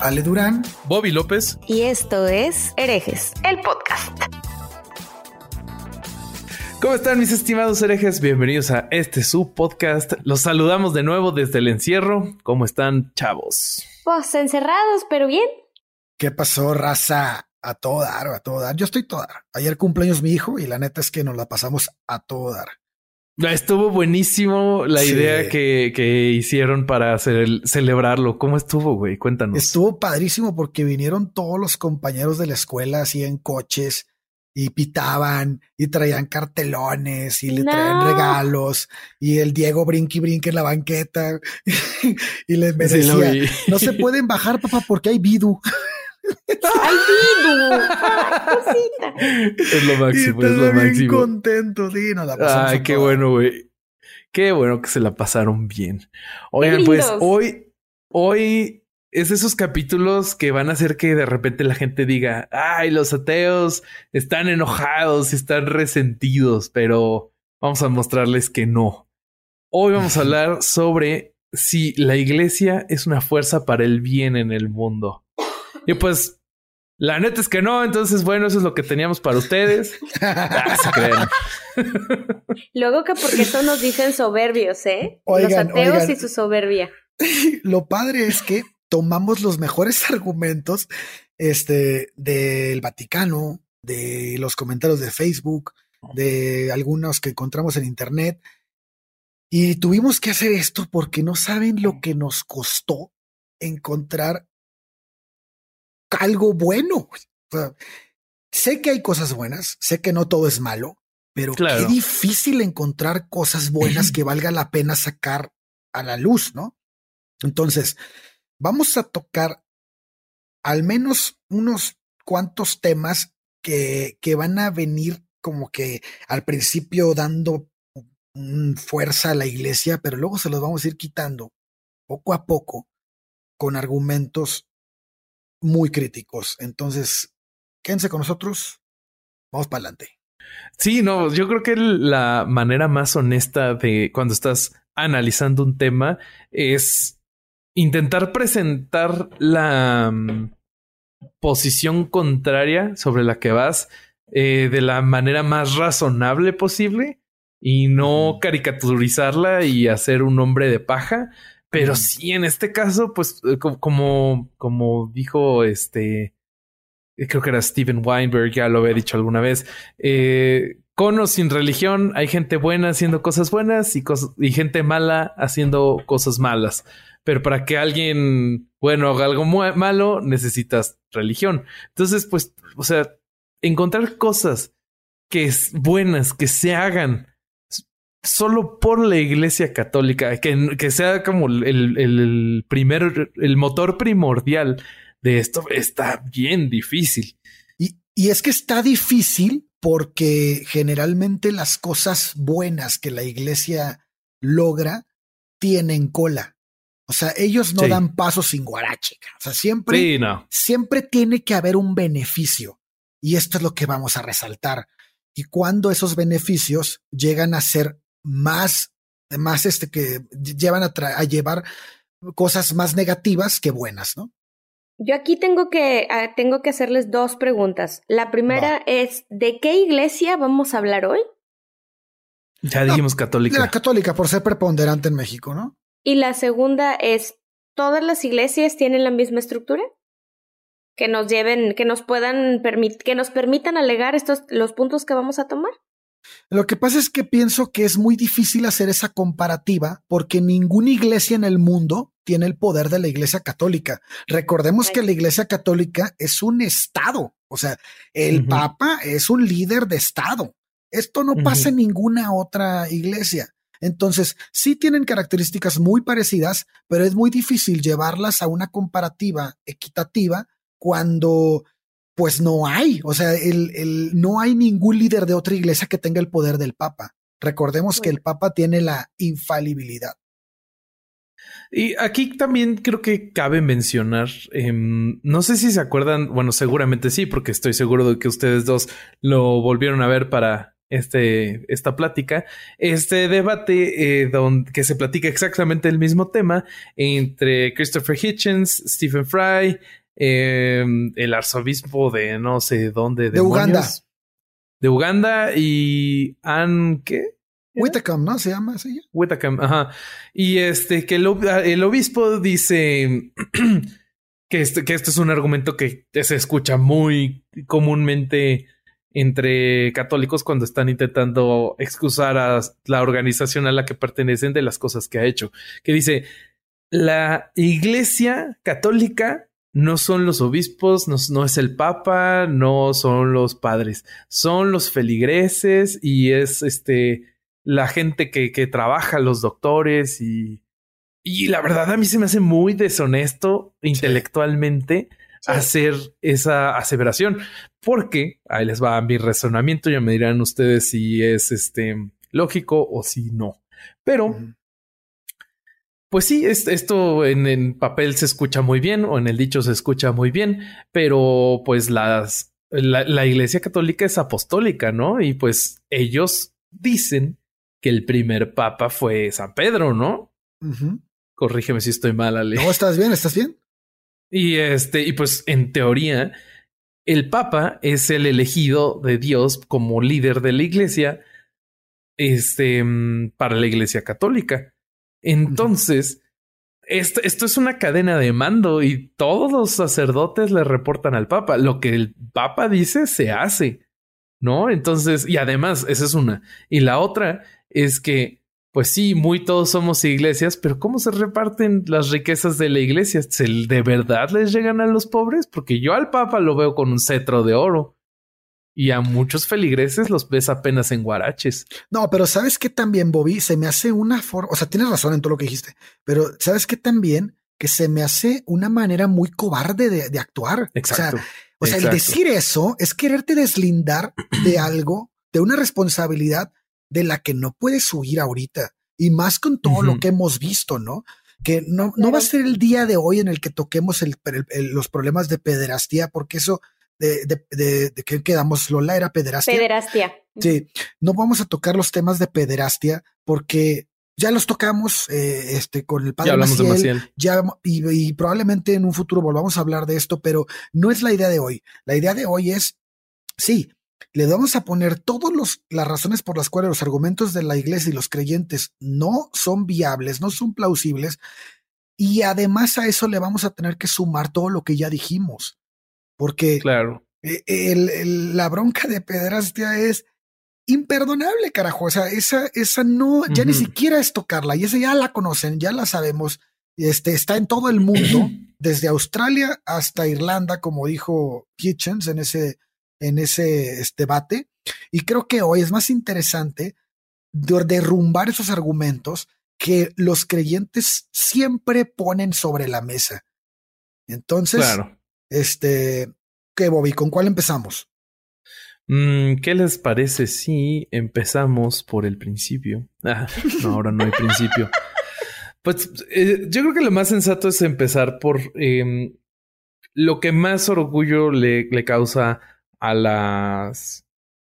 Ale Durán, Bobby López. Y esto es Herejes, el podcast. ¿Cómo están mis estimados herejes? Bienvenidos a este su podcast. Los saludamos de nuevo desde el encierro. ¿Cómo están, chavos? Pues encerrados, pero bien. ¿Qué pasó, raza? A todo dar, a todo dar. Yo estoy todo dar. Ayer cumpleaños mi hijo y la neta es que nos la pasamos a todo dar. Estuvo buenísimo la idea que, que, hicieron para hacer celebrarlo. ¿Cómo estuvo, güey? Cuéntanos. Estuvo padrísimo porque vinieron todos los compañeros de la escuela así en coches y pitaban y traían cartelones y le traían regalos y el Diego brinqui brinque en la banqueta y les decía, no se pueden bajar, papá, porque hay vidu. ¡Ay, Es lo máximo, es lo máximo. contento, sí, la Ay, qué bueno, güey. Qué bueno que se la pasaron bien. Oigan, pues hoy, hoy es esos capítulos que van a hacer que de repente la gente diga, ay, los ateos están enojados, están resentidos, pero vamos a mostrarles que no. Hoy vamos a hablar sobre si la iglesia es una fuerza para el bien en el mundo. Y pues, la neta es que no. Entonces, bueno, eso es lo que teníamos para ustedes. Ah, se creen. Luego que porque eso nos dicen soberbios, ¿eh? los ateos y su soberbia. Lo padre es que tomamos los mejores argumentos este, del Vaticano, de los comentarios de Facebook, de algunos que encontramos en Internet. Y tuvimos que hacer esto porque no saben lo que nos costó encontrar algo bueno. sé que hay cosas buenas, sé que no todo es malo, pero qué difícil encontrar cosas buenas que valga la pena sacar a la luz, ¿no? Entonces, vamos a tocar al menos unos cuantos temas que, que van a venir como que al principio dando fuerza a la iglesia, pero luego se los vamos a ir quitando poco a poco con argumentos muy críticos. Entonces, quédense con nosotros. Vamos para adelante. Sí, no, yo creo que la manera más honesta de cuando estás analizando un tema es intentar presentar la mm, posición contraria sobre la que vas eh, de la manera más razonable posible y no caricaturizarla y hacer un hombre de paja, pero sí, en este caso, pues eh, como, como dijo este, eh, creo que era Steven Weinberg, ya lo había dicho alguna vez, eh, con o sin religión hay gente buena haciendo cosas buenas y, y gente mala haciendo cosas malas. Pero para que alguien bueno haga algo malo, necesitas religión. Entonces, pues, o sea, encontrar cosas que es buenas, que se hagan solo por la iglesia católica, que, que sea como el, el, primer, el motor primordial de esto, está bien difícil. Y, y es que está difícil porque generalmente las cosas buenas que la iglesia logra tienen cola. O sea, ellos no dan paso sin guarache. O sea, siempre, siempre tiene que haber un beneficio. Y esto es lo que vamos a resaltar. Y cuando esos beneficios llegan a ser más, más este que llevan a, a llevar cosas más negativas que buenas, ¿no? Yo aquí tengo que, tengo que hacerles dos preguntas. La primera es, ¿de qué iglesia vamos a hablar hoy? Ya dijimos católica. la católica, por ser preponderante en México, ¿no? Y la segunda es, ¿todas las iglesias tienen la misma estructura? Que nos lleven, que nos puedan permitir, que nos permitan alegar estos, los puntos que vamos a tomar. Lo que pasa es que pienso que es muy difícil hacer esa comparativa porque ninguna iglesia en el mundo tiene el poder de la iglesia católica. Recordemos que la iglesia católica es un estado, o sea, el papa es un líder de estado. Esto no pasa en ninguna otra iglesia. Entonces, sí tienen características muy parecidas, pero es muy difícil llevarlas a una comparativa equitativa cuando pues no hay, o sea, el, el, no hay ningún líder de otra iglesia que tenga el poder del Papa. Recordemos que el Papa tiene la infalibilidad. Y aquí también creo que cabe mencionar, em, no sé si se acuerdan, bueno, seguramente sí, porque estoy seguro de que ustedes dos lo volvieron a ver para este, esta plática, este debate eh, donde que se platica exactamente el mismo tema entre Christopher Hitchens, Stephen Fry, em, el arzobispo de no sé dónde, de Uganda. De Uganda y Ann, ¿qué? Whitacam, ¿no? Se llama así. Whitacam, ajá. Y este, que el, obispo dice que, este, que esto es un argumento que se escucha muy comúnmente entre católicos cuando están intentando excusar a la organización a la que pertenecen de las cosas que ha hecho. Que dice, la iglesia católica no son los obispos, no, es el papa, no son los padres, son los feligreses y es este la gente que, que trabaja, los doctores y, y la verdad a mí se me hace muy deshonesto intelectualmente hacer esa aseveración, porque ahí les va mi razonamiento, ya me dirán ustedes si es este lógico o si no. Pero, pues sí, esto en, en, papel se escucha muy bien o en el dicho se escucha muy bien, pero pues las, la, Iglesia Católica es apostólica, ¿no? Y pues ellos dicen que el primer papa fue San Pedro, ¿no? Corrígeme si estoy mal, Ale. No, estás bien, estás bien. Y este, y pues en teoría, el Papa es el elegido de Dios como líder de la iglesia, este, mm, para la iglesia católica. Entonces, esto, es una cadena de mando y todos los sacerdotes le reportan al Papa. Lo que el Papa dice se hace, ¿no? Entonces, y además, esa es una. Y la otra es que pues sí, muy todos somos iglesias, pero ¿cómo se reparten las riquezas de la iglesia? ¿Se de verdad les llegan a los pobres? Porque yo al Papa lo veo con un cetro de oro. Y a muchos feligreses los ves apenas en guaraches. No, pero ¿sabes qué también, Bobby? Se me hace una forma, o sea, tienes razón en todo lo que dijiste, pero ¿sabes qué también? Que se me hace una manera muy cobarde de, actuar. Exacto. O sea, el decir eso es quererte deslindar de algo, de una responsabilidad de la que no puedes huir ahorita. Y más con todo lo que hemos visto, ¿no? Que no, no va a ser el día de hoy en el que toquemos el, los problemas de pederastía, porque eso de, de, de, de que quedamos, Lola, era pederastia. Pederastia. Sí, no vamos a tocar los temas de pederastia porque ya los tocamos eh, este, con el padre Maciel, Ya, y, y, probablemente en un futuro volvamos a hablar de esto, pero no es la idea de hoy. La idea de hoy es, sí, le vamos a poner todas las razones por las cuales los argumentos de la iglesia y los creyentes no son viables, no son plausibles, y además a eso le vamos a tener que sumar todo lo que ya dijimos, porque claro. E, el, la bronca de pederastia es imperdonable, carajo. O sea, esa, esa no, ya ni siquiera es tocarla, y esa ya la conocen, ya la sabemos. Este está en todo el mundo, desde Australia hasta Irlanda, como dijo Hitchens en ese en ese debate. Y creo que hoy es más interesante derrumbar esos argumentos que los creyentes siempre ponen sobre la mesa. Entonces, este, ¿qué, Bobby? ¿Con cuál empezamos? Mm, ¿Qué les parece si empezamos por el principio? Ah, no, ahora no hay principio. Pues eh, yo creo que lo más sensato es empezar por em, lo que más orgullo le, le causa a las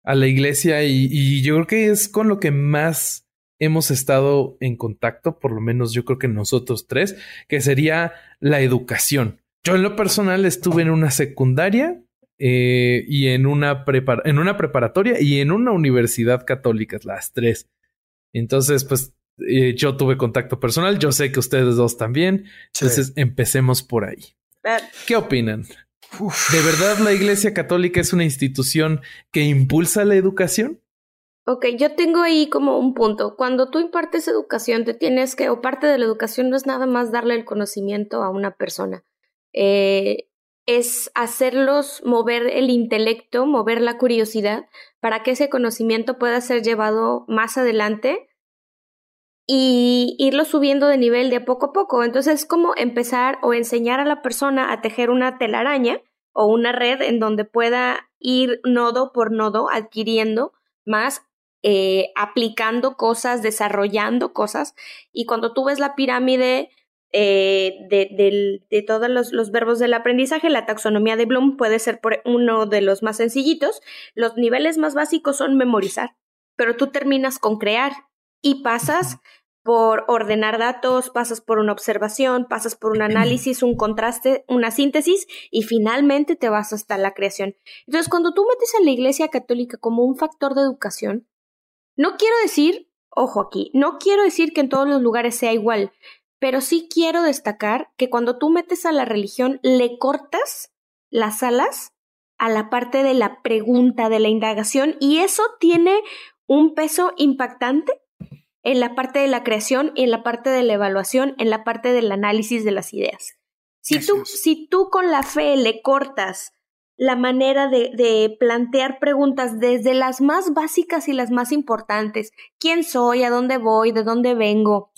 a la iglesia y, yo creo que es con lo que más hemos estado en contacto, por lo menos yo creo que nosotros tres, que sería la educación. Yo en lo personal estuve en una secundaria eh, y en una, en una preparatoria y en una universidad católica, las tres. Entonces, pues eh, yo tuve contacto personal, yo sé que ustedes dos también. Entonces, empecemos por ahí. Ah. ¿Qué opinan? ¿De verdad la Iglesia Católica es una institución que impulsa la educación? Ok, yo tengo ahí como un punto. Cuando tú impartes educación, te tienes que, o parte de la educación no es nada más darle el conocimiento a una persona. Eh, es hacerlos mover el intelecto, mover la curiosidad, para que ese conocimiento pueda ser llevado más adelante y irlo subiendo de nivel de poco a poco. Entonces es como empezar o enseñar a la persona a tejer una telaraña o una red en donde pueda ir nodo por nodo adquiriendo más, eh, aplicando cosas, desarrollando cosas. Y cuando tú ves la pirámide eh, de, de, todos los, los, verbos del aprendizaje, la taxonomía de Bloom puede ser por uno de los más sencillitos. Los niveles más básicos son memorizar, pero tú terminas con crear y pasas por ordenar datos, pasas por una observación, pasas por un análisis, un contraste, una síntesis y finalmente te vas hasta la creación. Entonces, cuando tú metes a la Iglesia Católica como un factor de educación, no quiero decir, ojo aquí, no quiero decir que en todos los lugares sea igual, pero sí quiero destacar que cuando tú metes a la religión, le cortas las alas a la parte de la pregunta, de la indagación, y eso tiene un peso impactante en la parte de la creación, en la parte de la evaluación, en la parte del análisis de las ideas. Si tú, si tú con la fe le cortas la manera de, de, plantear preguntas desde las más básicas y las más importantes, ¿quién soy? ¿A dónde voy? ¿De dónde vengo?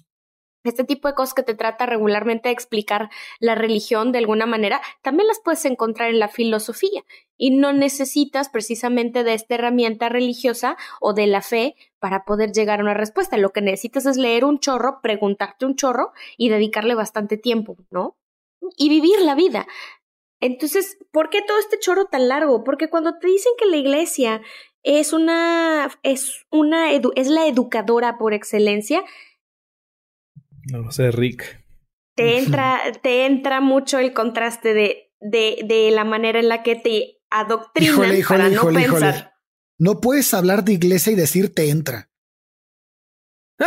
Este tipo de cosas que te trata regularmente de explicar la religión de alguna manera, también las puedes encontrar en la filosofía y no necesitas precisamente de esta herramienta religiosa o de la fe para poder llegar a una respuesta. Lo que necesitas es leer un chorro, preguntarte un chorro y dedicarle bastante tiempo, ¿no? Y vivir la vida. Entonces, ¿por qué todo este chorro tan largo? Porque cuando te dicen que la iglesia es una, es una, es la educadora por excelencia, no lo sé, Rick. Te entra, te entra mucho el contraste de, de, de la manera en la que te adoctrinan para no pensar. No puedes hablar de iglesia y decir te entra.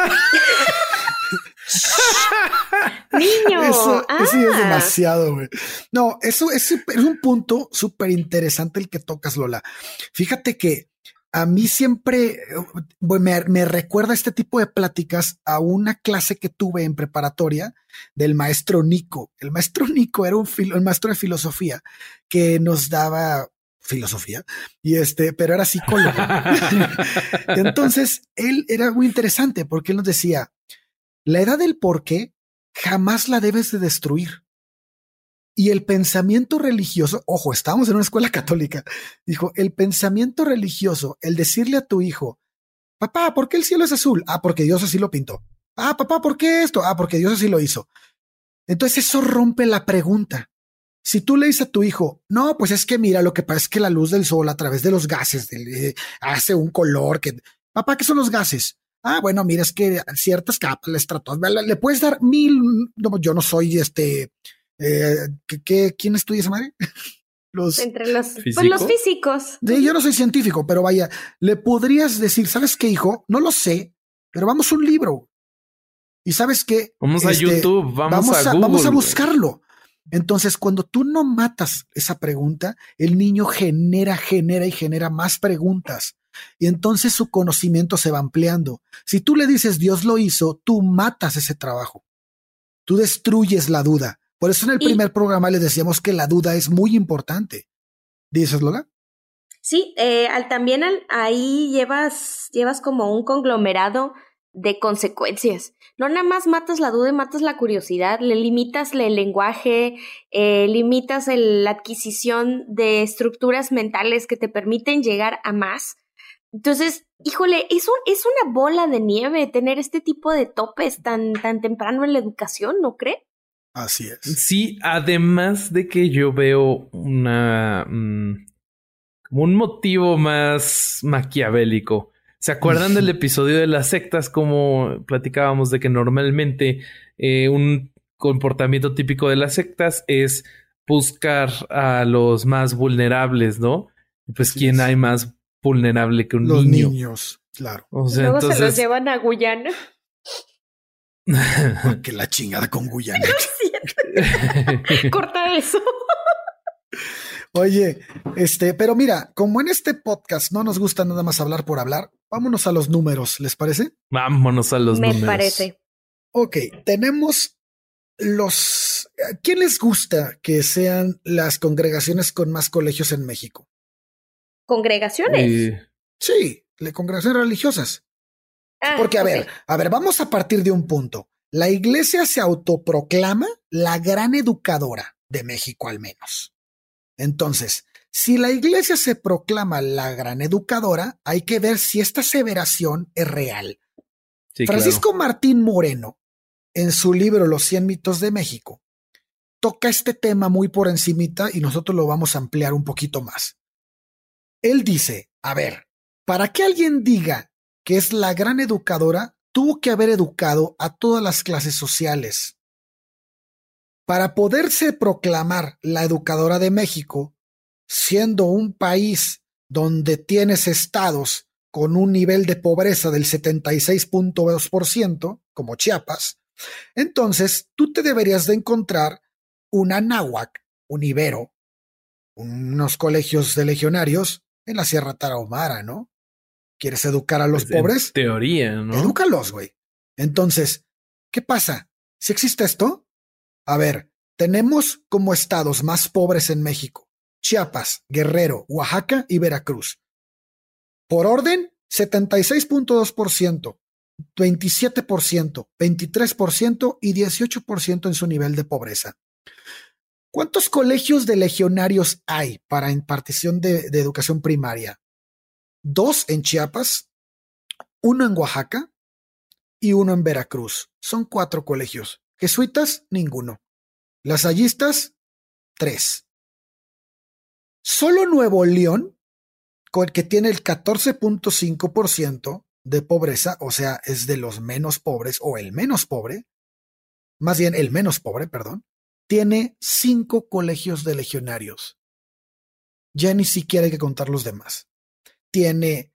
Niño. Eso, ah. es demasiado, güey. No, eso es, es un punto súper interesante el que tocas, Lola. Fíjate que a mí siempre me, recuerda este tipo de pláticas a una clase que tuve en preparatoria del maestro Nico. El maestro Nico era un maestro de filosofía que nos daba filosofía y este, pero era psicólogo. Entonces él era muy interesante porque él nos decía la edad del por qué jamás la debes de destruir. Y el pensamiento religioso, ojo, estamos en una escuela católica, dijo, el pensamiento religioso, el decirle a tu hijo, papá, ¿por qué el cielo es azul? Ah, porque Dios así lo pintó. Ah, papá, ¿por qué esto? Ah, porque Dios así lo hizo. Entonces eso rompe la pregunta. Si tú le dices a tu hijo, no, pues es que mira, lo que pasa es que la luz del sol a través de los gases eh, hace un color que, papá, ¿qué son los gases? Ah, bueno, mira, es que ciertas capas, le le puedes dar mil, no, yo no soy este, eh, ¿qué, quién estudia esa madre? Los, Entre los, pues los físicos. yo no soy científico, pero vaya, le podrías decir, ¿sabes qué, hijo? No lo sé, pero vamos a un libro. Y sabes qué? Vamos a este, YouTube, vamos, a, Google, Vamos a buscarlo. Entonces, cuando tú no matas esa pregunta, el niño genera, genera y genera más preguntas. Y entonces su conocimiento se va ampliando. Si tú le dices Dios lo hizo, tú matas ese trabajo. Tú destruyes la duda. Por eso en el primer programa les decíamos que la duda es muy importante. ¿Dices, Lola? Sí, eh, al, también ahí llevas, llevas como un conglomerado de consecuencias. No nada más matas la duda y matas la curiosidad, le limitas el lenguaje, eh, limitas la adquisición de estructuras mentales que te permiten llegar a más. Entonces, híjole, es, es una bola de nieve tener este tipo de topes tan, tan temprano en la educación, ¿no cree? Así es. Sí, además de que yo veo una mm, como un motivo más maquiavélico. ¿Se acuerdan del episodio de las sectas? Como platicábamos de que normalmente eh, un comportamiento típico de las sectas es buscar a los más vulnerables, ¿no? Pues, ¿quién hay más vulnerable que un niño? Los niños, claro. O sea, Luego se los llevan a Guyana. que la chingada con Guyana. Corta eso. Oye, este, pero mira, como en este podcast no nos gusta nada más hablar por hablar, vámonos a los números, ¿les parece? Vámonos a los números. Me parece. Ok, tenemos los. ¿Quién les gusta que sean las congregaciones con más colegios en México? ¿Congregaciones? Sí, congregaciones religiosas. Ah, Porque, a ver, a ver, vamos a partir de un punto. La iglesia se autoproclama la gran educadora de México al menos. Entonces, si la iglesia se proclama la gran educadora, hay que ver si esta aseveración es real. Francisco Martín Moreno, en su libro Los 100 mitos de México, toca este tema muy por encimita y nosotros lo vamos a ampliar un poquito más. Él dice, a ver, para que alguien diga que es la gran educadora, tuvo que haber educado a todas las clases sociales. Para poderse proclamar la educadora de México, siendo un país donde tienes estados con un nivel de pobreza del 76.2%, como Chiapas, entonces tú te deberías de encontrar una náhuac, un ibero, unos colegios de legionarios en la Sierra Tarahumara, ¿no? ¿Quieres educar a los pues, pobres? teoría, ¿no? Edúcalos, güey. Entonces, ¿qué pasa? Si existe esto, a ver, tenemos como estados más pobres en México Chiapas, Guerrero, Oaxaca y Veracruz. Por orden, 76.2%, 27%, 23% y 18% en su nivel de pobreza. ¿Cuántos colegios de legionarios hay para impartición de, educación primaria? Dos en Chiapas, uno en Oaxaca y uno en Veracruz. Son cuatro colegios. Jesuitas, ninguno. Lasallistas, tres. Solo Nuevo León, que tiene el 14.5% de pobreza, o sea, es de los menos pobres o el menos pobre, más bien el menos pobre, perdón, tiene cinco colegios de legionarios. Ya ni siquiera hay que contar los demás. Tiene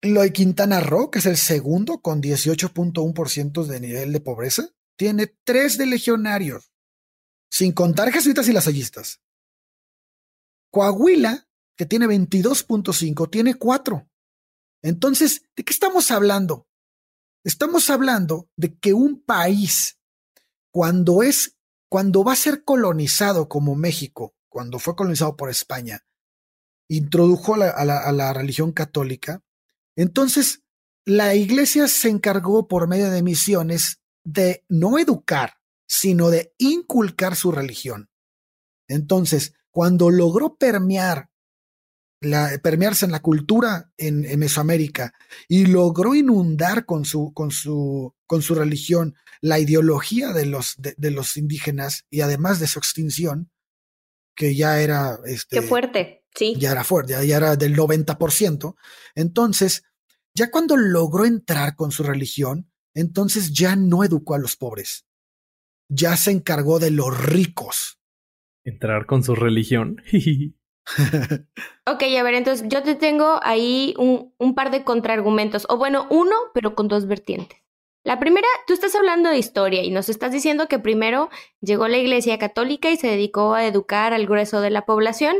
lo de Quintana Roo, que es el segundo con 18.1% de nivel de pobreza. Tiene tres de legionarios, sin contar jesuitas y lasallistas. Coahuila, que tiene 22.5, tiene cuatro. Entonces, ¿de qué estamos hablando? Estamos hablando de que un país, cuando es cuando va a ser colonizado como México, cuando fue colonizado por España, introdujo a la, religión católica, entonces la iglesia se encargó por medio de misiones de no educar, sino de inculcar su religión. Entonces, cuando logró permear la, permearse en la cultura en, Mesoamérica y logró inundar con su, con su, con su religión la ideología de los, de, los indígenas y además de su extinción, que ya era... Este, Qué fuerte, sí. Ya era fuerte, ya, era del 90%. Entonces, ya cuando logró entrar con su religión, entonces ya no educó a los pobres. Ya se encargó de los ricos. Entrar con su religión. ok, a ver, entonces yo te tengo ahí un, un par de contraargumentos, o bueno, uno, pero con dos vertientes. La primera, tú estás hablando de historia y nos estás diciendo que primero llegó la Iglesia Católica y se dedicó a educar al grueso de la población,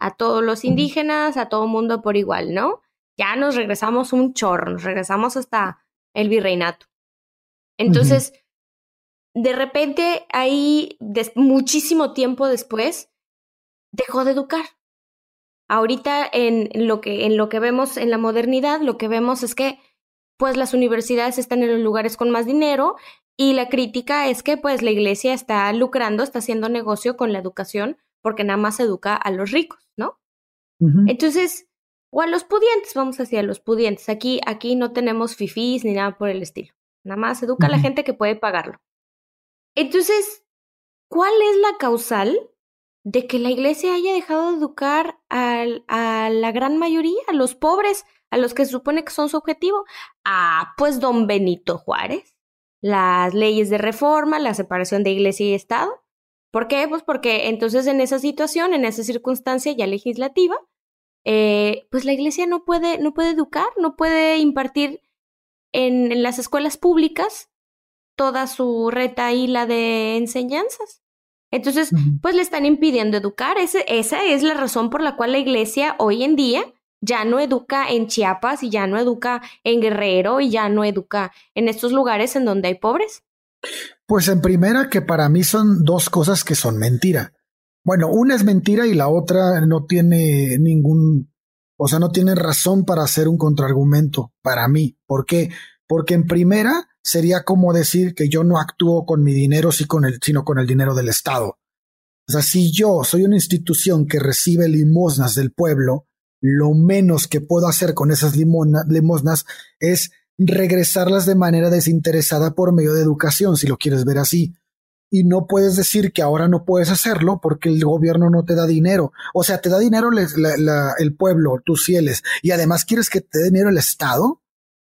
a todos los indígenas, a todo mundo por igual, ¿no? Ya nos regresamos un chorro, nos regresamos hasta el virreinato. Entonces, de repente, ahí, muchísimo tiempo después, dejó de educar. Ahorita en lo que en lo que vemos en la modernidad, lo que vemos es que pues las universidades están en los lugares con más dinero y la crítica es que pues la iglesia está lucrando, está haciendo negocio con la educación porque nada más educa a los ricos, ¿no? Entonces, o a los pudientes, vamos hacia los pudientes. Aquí, aquí no tenemos fifís ni nada por el estilo. Nada más educa a la gente que puede pagarlo. Entonces, ¿cuál es la causal de que la iglesia haya dejado de educar a la gran mayoría, a los pobres, a los que se supone que son su objetivo. Ah, pues don Benito Juárez, las leyes de reforma, la separación de iglesia y Estado. ¿Por qué? Pues porque entonces en esa situación, en esa circunstancia ya legislativa, eh, pues la iglesia no puede, no puede educar, no puede impartir en, en las escuelas públicas toda su reta y la de enseñanzas. Entonces, pues le están impidiendo educar. esa es la razón por la cual la iglesia hoy en día ya no educa en Chiapas y ya no educa en Guerrero y ya no educa en estos lugares en donde hay pobres. Pues en primera que para mí son dos cosas que son mentira. Bueno, una es mentira y la otra no tiene ningún O sea, no tienen razón para hacer un contraargumento para mí. ¿Por qué? Porque en primera sería como decir que yo no actúo con mi dinero, sino con el dinero del Estado. O sea, si yo soy una institución que recibe limosnas del pueblo, lo menos que puedo hacer con esas limosnas es regresarlas de manera desinteresada por medio de educación, si lo quieres ver así. Y no puedes decir que ahora no puedes hacerlo porque el gobierno no te da dinero. O sea, te da dinero el pueblo, tus fieles, y además quieres que te dé dinero el Estado.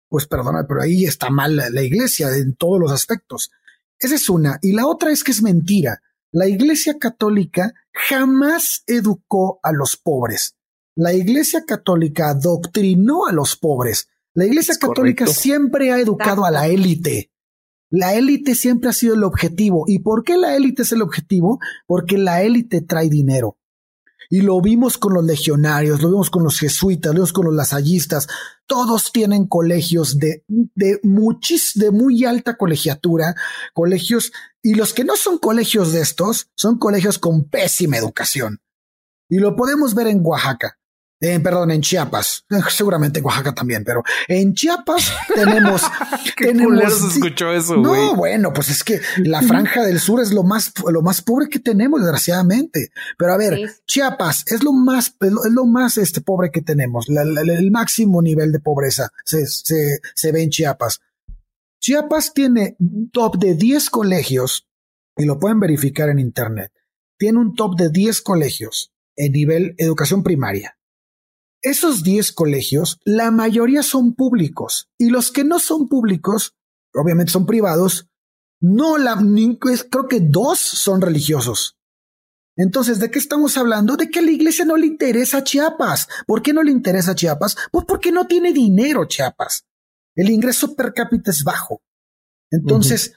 Pues perdona, pero ahí está mal la iglesia en todos los aspectos. Esa es una. Y la otra es que es mentira. La iglesia católica jamás educó a los pobres. La iglesia católica adoctrinó a los pobres. La iglesia católica siempre ha educado a la élite. La élite siempre ha sido el objetivo. ¿Y por qué la élite es el objetivo? Porque la élite trae dinero. Y lo vimos con los legionarios, lo vimos con los jesuitas, lo vimos con los lasallistas. Todos tienen colegios de, de, muchis, de muy alta colegiatura, colegios, y los que no son colegios de estos, son colegios con pésima educación. Y lo podemos ver en Oaxaca. Eh, perdón, en Chiapas, seguramente en Oaxaca también, pero en Chiapas tenemos. ¿Qué tenemos se escuchó eso, No, bueno, pues es que la franja del sur es lo más, lo más pobre que tenemos, desgraciadamente. Pero a ver, Chiapas es lo más, es lo, más este, pobre que tenemos. el máximo nivel de pobreza se, se, se ve en Chiapas. Chiapas tiene un top de 10 colegios, y lo pueden verificar en internet. Tiene un top de 10 colegios en nivel educación primaria esos 10 colegios, la mayoría son públicos y los que no son públicos, obviamente son privados, no la, creo que dos son religiosos. Entonces, ¿de qué estamos hablando? De que a la iglesia no le interesa Chiapas. ¿Por qué no le interesa Chiapas? Pues porque no tiene dinero Chiapas. El ingreso per cápita es bajo. Entonces,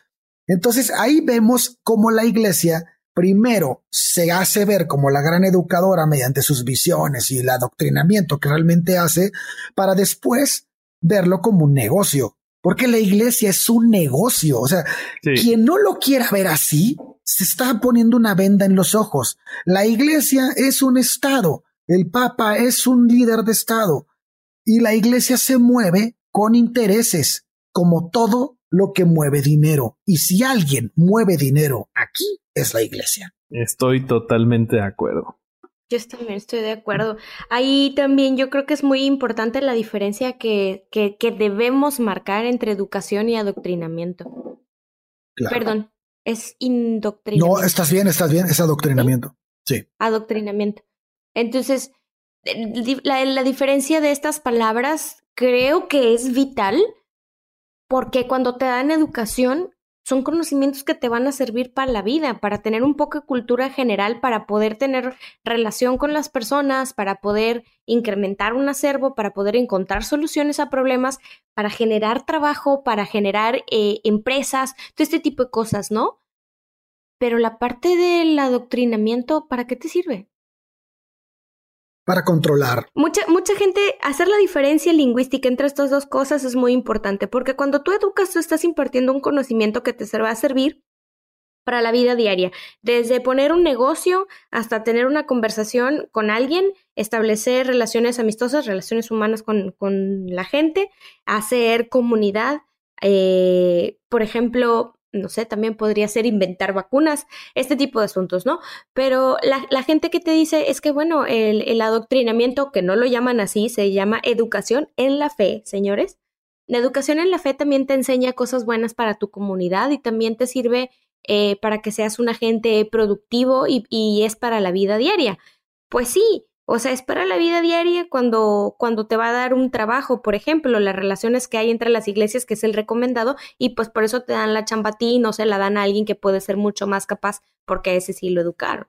entonces ahí vemos cómo la iglesia primero se hace ver como la gran educadora mediante sus visiones y el adoctrinamiento que realmente hace, para después verlo como un negocio. Porque la iglesia es un negocio. O sea, quien no lo quiera ver así, se está poniendo una venda en los ojos. La iglesia es un Estado. El Papa es un líder de Estado. Y la iglesia se mueve con intereses, como todo lo que mueve dinero. Y si alguien mueve dinero aquí, es la iglesia. Estoy totalmente de acuerdo. Yo también estoy de acuerdo. Ahí también yo creo que es muy importante la diferencia que, que, debemos marcar entre educación y adoctrinamiento. Perdón, es indoctrinamiento. No, estás bien, estás bien, es adoctrinamiento. Sí. Adoctrinamiento. Entonces, la, la diferencia de estas palabras creo que es vital porque cuando te dan educación son conocimientos que te van a servir para la vida, para tener un poco de cultura general, para poder tener relación con las personas, para poder incrementar un acervo, para poder encontrar soluciones a problemas, para generar trabajo, para generar eh, empresas, todo este tipo de cosas, ¿no? Pero la parte del adoctrinamiento, ¿para qué te sirve? Para controlar. Mucha, mucha gente, hacer la diferencia lingüística entre estas dos cosas es muy importante, porque cuando tú educas, tú estás impartiendo un conocimiento que te va a servir para la vida diaria, desde poner un negocio hasta tener una conversación con alguien, establecer relaciones amistosas, relaciones humanas con, con la gente, hacer comunidad. Eh, por ejemplo, no sé, también podría ser inventar vacunas, este tipo de asuntos, ¿no? Pero la, gente que te dice es que, bueno, el, el, adoctrinamiento, que no lo llaman así, se llama educación en la fe, señores. La educación en la fe también te enseña cosas buenas para tu comunidad y también te sirve eh, para que seas un agente productivo y, y es para la vida diaria. Pues sí, o sea, espera la vida diaria cuando, cuando te va a dar un trabajo, por ejemplo, las relaciones que hay entre las iglesias, que es el recomendado, y pues por eso te dan la chamba a ti y no se la dan a alguien que puede ser mucho más capaz, porque a ese sí lo educaron.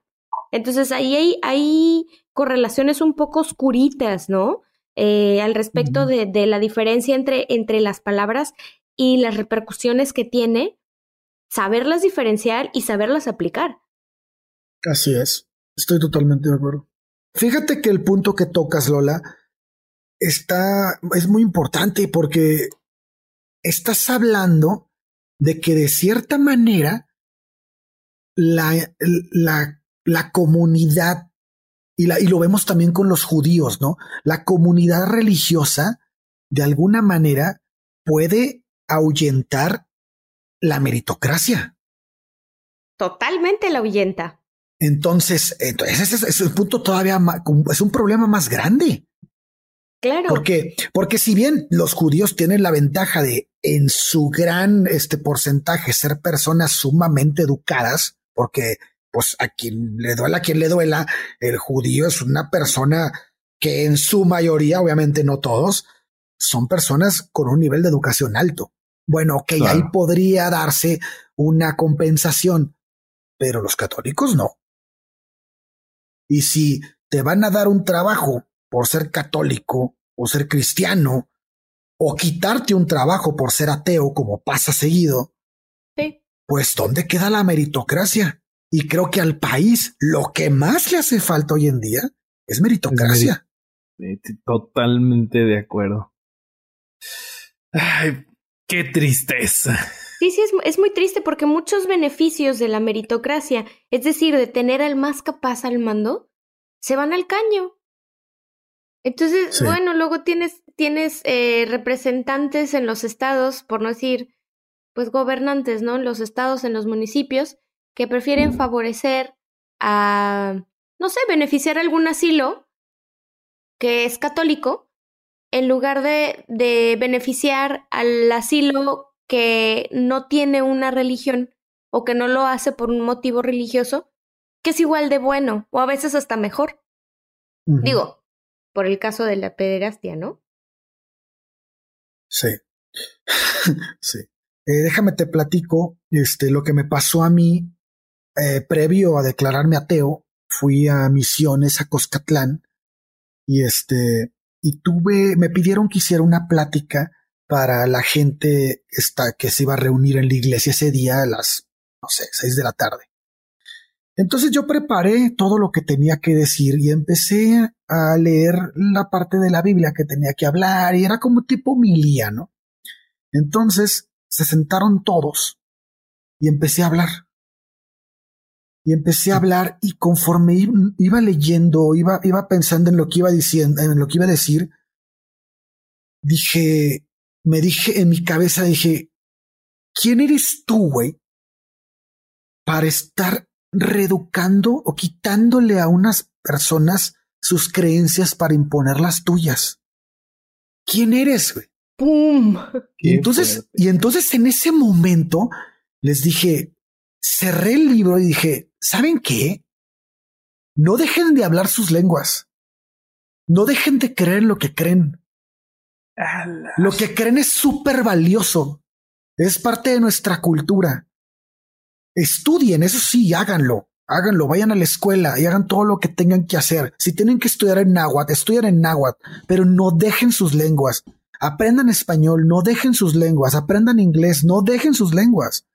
Entonces ahí hay, hay correlaciones un poco oscuritas, ¿no? Eh, al respecto de, de, la diferencia entre, entre las palabras y las repercusiones que tiene, saberlas diferenciar y saberlas aplicar. Así es, estoy totalmente de acuerdo. Fíjate que el punto que tocas, Lola, está, es muy importante porque estás hablando de que de cierta manera la, la, la comunidad Y, la, y lo vemos también con los judíos, ¿no? La comunidad religiosa, de alguna manera, puede ahuyentar la meritocracia. Totalmente la ahuyenta. Entonces, entonces ese es un punto todavía más, es un problema más grande. Claro. Porque, porque si bien los judíos tienen la ventaja de en su gran este porcentaje ser personas sumamente educadas, porque pues a quien le duela, a quien le duela, el judío es una persona que en su mayoría, obviamente no todos, son personas con un nivel de educación alto. Bueno, ok, ahí podría darse una compensación, pero los católicos no. Y si te van a dar un trabajo por ser católico o ser cristiano, o quitarte un trabajo por ser ateo, como pasa seguido, sí. pues ¿dónde queda la meritocracia? Y creo que al país lo que más le hace falta hoy en día es meritocracia. Totalmente de acuerdo. Ay, qué tristeza. Sí, sí, es, es, muy triste porque muchos beneficios de la meritocracia, es decir, de tener al más capaz al mando, se van al caño. Entonces, bueno, luego tienes, tienes eh, representantes en los estados, por no decir, pues gobernantes, ¿no? En los estados, en los municipios, que prefieren favorecer a, no sé, beneficiar algún asilo que es católico, en lugar de, de beneficiar al asilo que no tiene una religión o que no lo hace por un motivo religioso, que es igual de bueno o a veces hasta mejor. Digo, por el caso de la pederastia, ¿no? Sí. sí. Eh, déjame te platico este, lo que me pasó a mí eh, previo a declararme ateo. Fui a misiones a Coscatlán y este y tuve, me pidieron que hiciera una plática para la gente esta, que se iba a reunir en la iglesia ese día a las, no sé, seis de la tarde. Entonces yo preparé todo lo que tenía que decir y empecé a leer la parte de la Biblia que tenía que hablar y era como tipo milía, ¿no? Entonces se sentaron todos y empecé a hablar. Y empecé a hablar y conforme iba leyendo, iba, iba pensando en lo que iba diciendo, en lo que iba a decir, dije, me dije en mi cabeza, dije, ¿quién eres tú, güey? Para estar reeducando o quitándole a unas personas sus creencias para imponer las tuyas. ¿Quién eres, güey? ¡Pum! Y entonces, y entonces en ese momento les dije, cerré el libro y dije, ¿saben qué? No dejen de hablar sus lenguas. No dejen de creer lo que creen. Lo que creen es súper valioso. Es parte de nuestra cultura. Estudien, eso sí, háganlo. Háganlo, vayan a la escuela y hagan todo lo que tengan que hacer. Si tienen que estudiar en náhuatl, estudian en náhuatl, pero no dejen sus lenguas. Aprendan español, no dejen sus lenguas. Aprendan inglés, no dejen sus lenguas.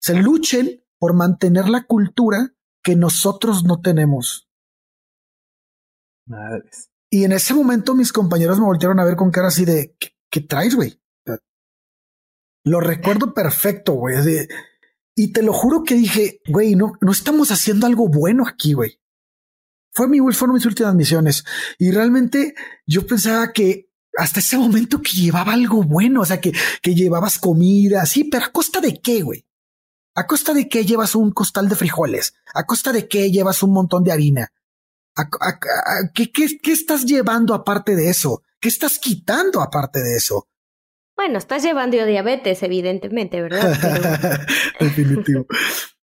Se luchen por mantener la cultura que nosotros no tenemos. Madres. Y en ese momento mis compañeros me voltearon a ver con cara así de, ¿qué, traes, güey? Lo recuerdo perfecto, güey. Y te lo juro que dije, güey, no, no estamos haciendo algo bueno aquí, güey. Fue mi, fueron mis últimas misiones. Y realmente yo pensaba que hasta ese momento que llevaba algo bueno, o sea, que, que llevabas comida, sí, pero a costa de qué, güey? ¿A costa de qué llevas un costal de frijoles? ¿A costa de qué llevas un montón de harina? ¿A, qué, qué, ¿Qué estás llevando aparte de eso? ¿Qué estás quitando aparte de eso? Bueno, estás llevando diabetes, evidentemente, ¿verdad? definitivo.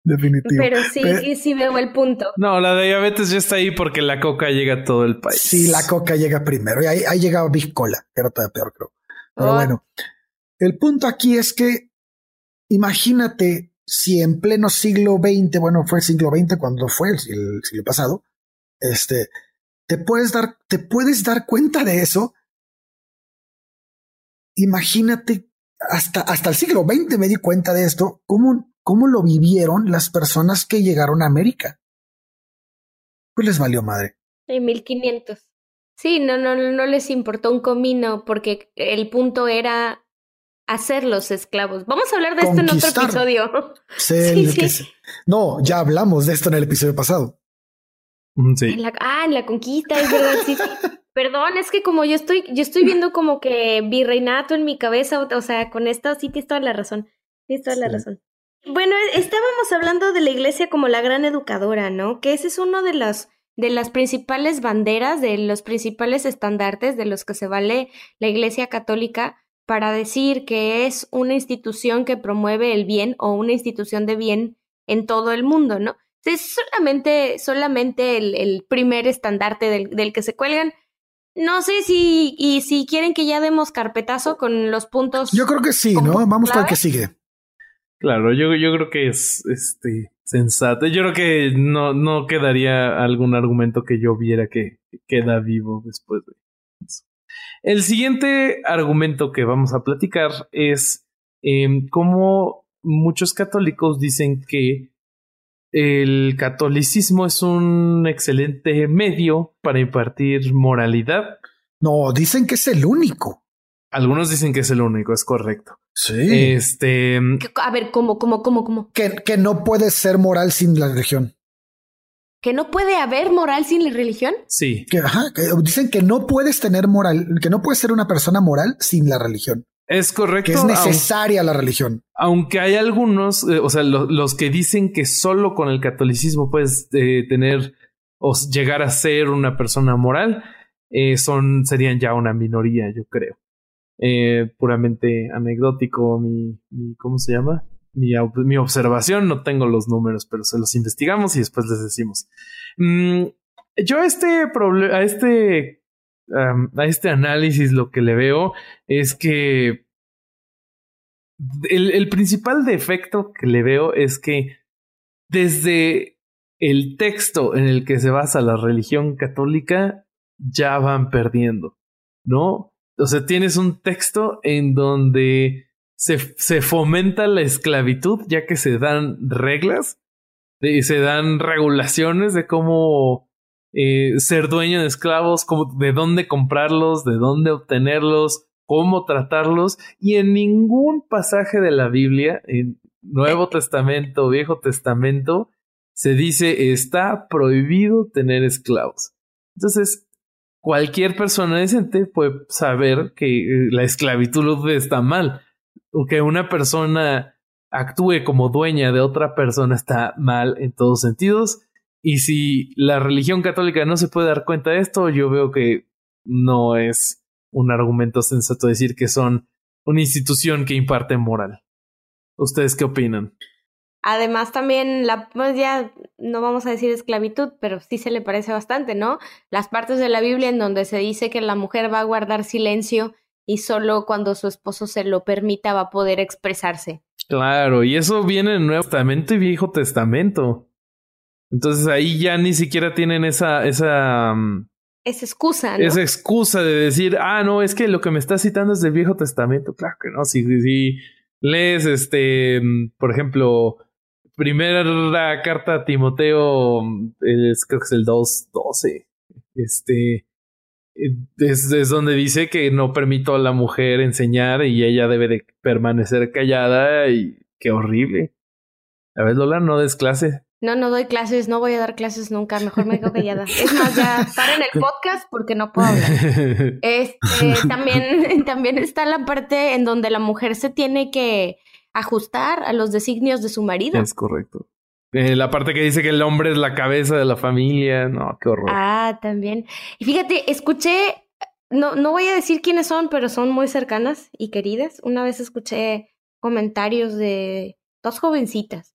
Definitivo. Pero sí, sí veo el punto. No, la diabetes ya está ahí porque la coca llega a todo el país. Sí, la coca llega primero. Y ahí, ahí llegaba Big Cola, que era todavía peor, creo. Pero oh. bueno, el punto aquí es que imagínate si en pleno siglo XX, bueno, fue el siglo XX cuando fue el, el siglo pasado, este, te puedes dar, te puedes dar cuenta de eso imagínate, hasta, hasta el siglo XX me di cuenta de esto, cómo, cómo lo vivieron las personas que llegaron a América. Pues les valió madre. En 1500. Sí, no, no, no les importó un comino porque el punto era hacerlos esclavos. Vamos a hablar de esto en otro episodio. sí, sí. No, ya hablamos de esto en el episodio pasado. Sí. ah, en la conquista, es verdad, sí. Perdón, es que como yo estoy, yo estoy viendo como que virreinato en mi cabeza, o, sea, con esto sí tienes toda la razón. Tienes toda la razón. Bueno, estábamos hablando de la iglesia como la gran educadora, ¿no? Que ese es uno de los de las principales banderas, de los principales estandartes de los que se vale la Iglesia Católica para decir que es una institución que promueve el bien o una institución de bien en todo el mundo, ¿no? Es solamente, solamente el, primer estandarte del, del que se cuelgan no sé si, y si quieren que ya demos carpetazo con los puntos. Yo creo que sí, ¿no? Vamos para el que sigue. Claro, yo, yo creo que es este sensato. Yo creo que no, no quedaría algún argumento que yo viera que queda vivo después de eso. El siguiente argumento que vamos a platicar es eh, cómo muchos católicos dicen que el catolicismo es un excelente medio para impartir moralidad. No, dicen que es el único. Algunos dicen que es el único, es correcto. Sí. Este. A ver, ¿cómo, cómo, cómo, cómo? Que, que no puede ser moral sin la religión. ¿Que no puede haber moral sin la religión? Sí. Que, ajá, dicen que no puedes tener moral, que no puedes ser una persona moral sin la religión. Es correcto. Que es necesaria la religión. Aunque hay algunos, eh, o sea, los que dicen que solo con el catolicismo puedes eh, tener o llegar a ser una persona moral, eh, son, serían ya una minoría, yo creo. puramente anecdótico, mi, mi, ¿cómo se llama? Mi, mi, observación, no tengo los números, pero se los investigamos y después les decimos. Mm, yo a este problema, a a este análisis lo que le veo es que el, el, principal defecto que le veo es que desde el texto en el que se basa la religión católica ya van perdiendo, ¿no? O sea, tienes un texto en donde se, se fomenta la esclavitud ya que se dan reglas, y se dan regulaciones de cómo eh, ser dueño de esclavos, de dónde comprarlos, de dónde obtenerlos, cómo tratarlos, y en ningún pasaje de la Biblia, en Nuevo Testamento, Viejo Testamento, se dice está prohibido tener esclavos. Entonces, cualquier persona decente puede saber que eh, la esclavitud está mal, o que una persona actúe como dueña de otra persona está mal en todos sentidos, y si la religión católica no se puede dar cuenta de esto, yo veo que no es un argumento sensato decir que son una institución que imparte moral. ¿Ustedes qué opinan? Además también la pues ya no vamos a decir esclavitud, pero sí se le parece bastante, ¿no? Las partes de la Biblia en donde se dice que la mujer va a guardar silencio y solo cuando su esposo se lo permita va a poder expresarse. Claro, y eso viene en Nuevo Testamento y Viejo Testamento. Entonces ahí ya ni siquiera tienen esa, esa, mm, esa excusa, ¿no? Esa excusa de decir, ah, no, es que lo que me está citando es del Viejo Testamento. Claro que no, si, si lees, este, mm, por ejemplo, primera carta a Timoteo, mm, es, creo que es el 2.12, este, es, es, donde dice que no permito a la mujer enseñar y ella debe de permanecer callada y qué horrible. A ver, Lola, no des clase. No, no doy clases, no voy a dar clases nunca, mejor me quedo callada. Es más, ya en el podcast porque no puedo hablar. Este, también, también está la parte en donde la mujer se tiene que ajustar a los designios de su marido. Es correcto. Eh, la parte que dice que el hombre es la cabeza de la familia, no, qué horror. Ah, también. Y fíjate, escuché, no, no voy a decir quiénes son, pero son muy cercanas y queridas. Una vez escuché comentarios de dos jovencitas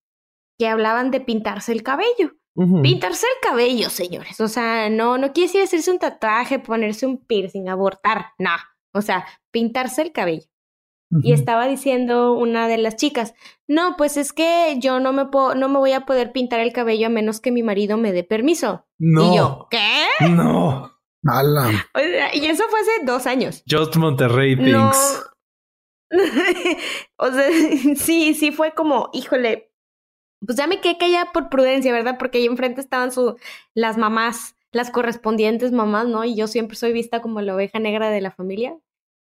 que hablaban de pintarse el cabello. Pintarse el cabello, señores. O sea, no, no quiere decir hacerse un tatuaje, ponerse un piercing, abortar, no. O sea, pintarse el cabello. Y estaba diciendo una de las chicas, no, pues es que yo no me puedo, no me voy a poder pintar el cabello a menos que mi marido me dé permiso. No. Y yo, ¿qué? No. Mala. y eso fue hace dos años. Just Monterrey Things. o sea, sí, sí fue como, híjole, pues ya me quedé callada por prudencia, ¿verdad? Porque ahí enfrente estaban su, las mamás, las correspondientes mamás, ¿no? Y yo siempre soy vista como la oveja negra de la familia.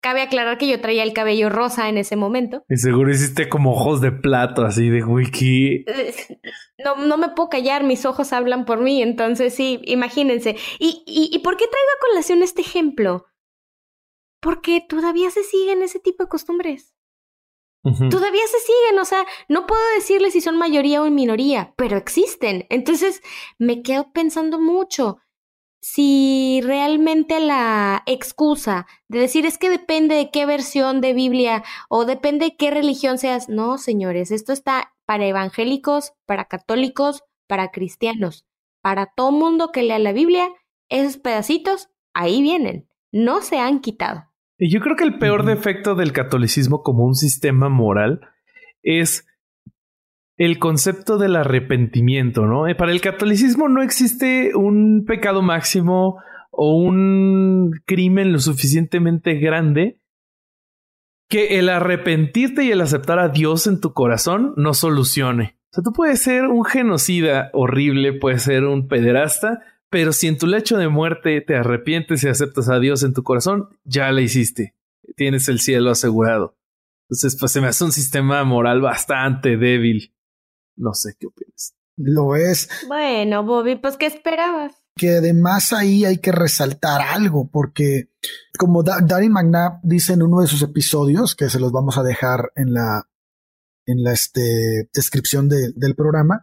Cabe aclarar que yo traía el cabello rosa en ese momento. Y seguro hiciste como ojos de plato, así de wiki. No, no me puedo callar, mis ojos hablan por mí, entonces sí, imagínense. ¿Y, y, y por qué traigo a colación este ejemplo? Porque todavía se siguen ese tipo de costumbres. Todavía se siguen, o sea, no puedo decirles si son mayoría o minoría, pero existen. Entonces me quedo pensando mucho si realmente la excusa de decir es que depende de qué versión de Biblia o depende de qué religión seas, no, señores, esto está para evangélicos, para católicos, para cristianos, para todo mundo que lea la Biblia, esos pedacitos ahí vienen, no se han quitado. Y yo creo que el peor defecto del catolicismo como un sistema moral es el concepto del arrepentimiento, ¿no? Eh, para el catolicismo no existe un pecado máximo o un crimen lo suficientemente grande que el arrepentirte y el aceptar a Dios en tu corazón no solucione. O sea, tú puedes ser un genocida horrible, puedes ser un pederasta, pero si en tu lecho de muerte te arrepientes y aceptas a Dios en tu corazón, ya la hiciste. Tienes el cielo asegurado. Entonces, pues se me hace un sistema moral bastante débil. No sé qué opinas. Lo es. Bueno, Bobby, pues ¿qué esperabas? Que además ahí hay que resaltar algo, porque como Danny McNabb dice en uno de sus episodios, que se los vamos a dejar en la, en la este, descripción del programa,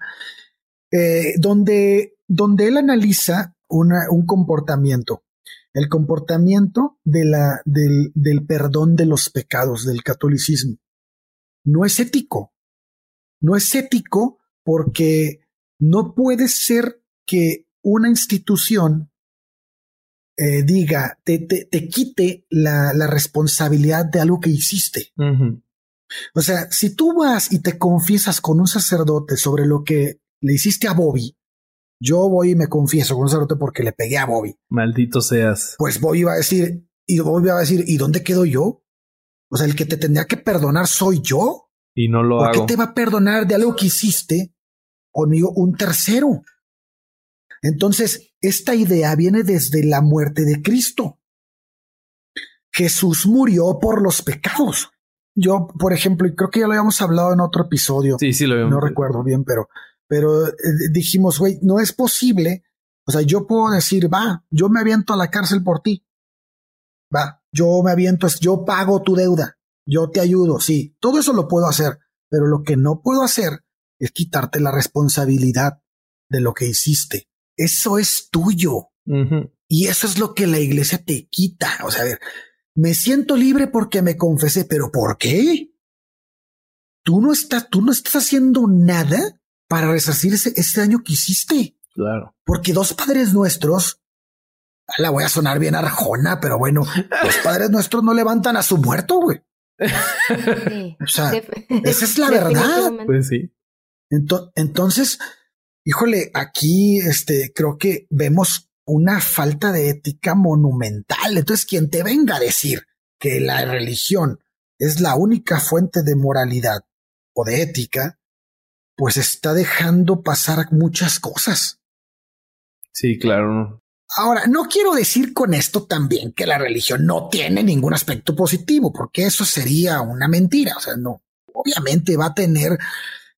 eh, donde donde él analiza un comportamiento, el comportamiento de la, del, del perdón de los pecados del catolicismo. No es ético. No es ético porque no puede ser que una institución eh, diga, te, te, quite la, la, responsabilidad de algo que hiciste. O sea, si tú vas y te confiesas con un sacerdote sobre lo que le hiciste a Bobby, yo voy y me confieso con un sacerdote porque le pegué a Bobby. Maldito seas. Pues Bobby va a decir, y Bobby va a decir, ¿y dónde quedo yo? O sea, el que te tendría que perdonar soy yo. Y no lo ¿Por hago. qué te va a perdonar de algo que hiciste conmigo un tercero? Entonces, esta idea viene desde la muerte de Cristo. Jesús murió por los pecados. Yo, por ejemplo, y creo que ya lo habíamos hablado en otro episodio. Sí, sí, lo habíamos. No recuerdo bien, pero pero eh, dijimos, güey, no es posible. O sea, yo puedo decir, va, yo me aviento a la cárcel por ti. Va, yo me aviento, yo pago tu deuda, yo te ayudo, sí, todo eso lo puedo hacer, pero lo que no puedo hacer es quitarte la responsabilidad de lo que hiciste. Eso es tuyo. Y eso es lo que la iglesia te quita. O sea, a ver, me siento libre porque me confesé, pero ¿por qué? Tú no estás, tú no estás haciendo nada para resarcir ese, ese daño que hiciste. Claro. Porque dos padres nuestros, la voy a sonar bien arjona, pero bueno, los padres nuestros no levantan a su muerto, güey. o sea, esa es la verdad. Pues sí. entonces, híjole, aquí este creo que vemos una falta de ética monumental. Entonces, quien te venga a decir que la religión es la única fuente de moralidad o de ética, pues está dejando pasar muchas cosas. Sí, claro. Ahora, no quiero decir con esto también que la religión no tiene ningún aspecto positivo, porque eso sería una mentira. O sea, no, obviamente va a tener,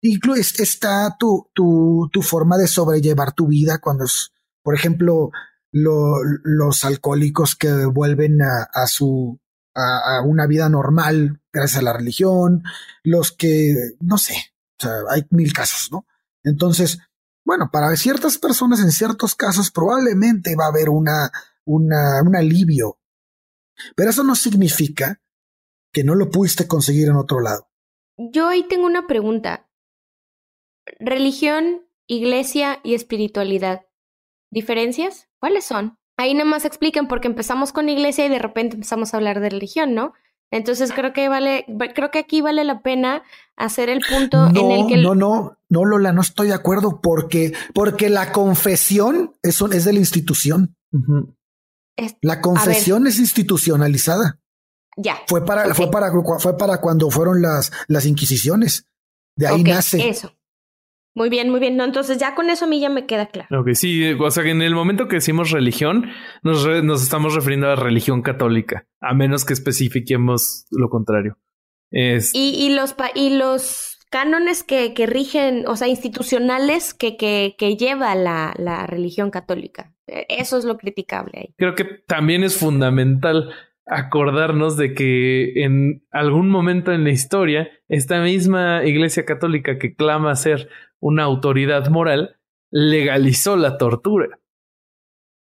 incluso está tu, tu, tu forma de sobrellevar tu vida cuando es, por ejemplo, los alcohólicos que vuelven a, a su, a, a, una vida normal gracias a la religión, los que, no sé, o sea, hay mil casos, ¿no? Entonces, bueno, para ciertas personas en ciertos casos probablemente va a haber una, una, un alivio. Pero eso no significa que no lo pudiste conseguir en otro lado. Yo ahí tengo una pregunta. Religión, iglesia y espiritualidad. ¿Diferencias? ¿Cuáles son? Ahí nada más expliquen porque empezamos con iglesia y de repente empezamos a hablar de religión, ¿no? Entonces creo que vale, creo que aquí vale la pena hacer el punto en el que no, no, no, Lola, no estoy de acuerdo porque, porque la confesión es, es de la institución. la confesión es institucionalizada. Ya. Fue para, fue para, fue para cuando fueron las, las inquisiciones. De ahí nace. Eso. Muy bien, muy bien. No, entonces ya con eso a mí ya me queda claro. Ok, sí, o sea que en el momento que decimos religión, nos, nos estamos refiriendo a la religión católica, a menos que especifiquemos lo contrario. Y, los y los cánones que, que, rigen, o sea, institucionales que, que, que lleva la, la religión católica. Eso es lo criticable ahí. Creo que también es fundamental acordarnos de que en algún momento en la historia, esta misma Iglesia Católica que clama ser una autoridad moral, legalizó la tortura.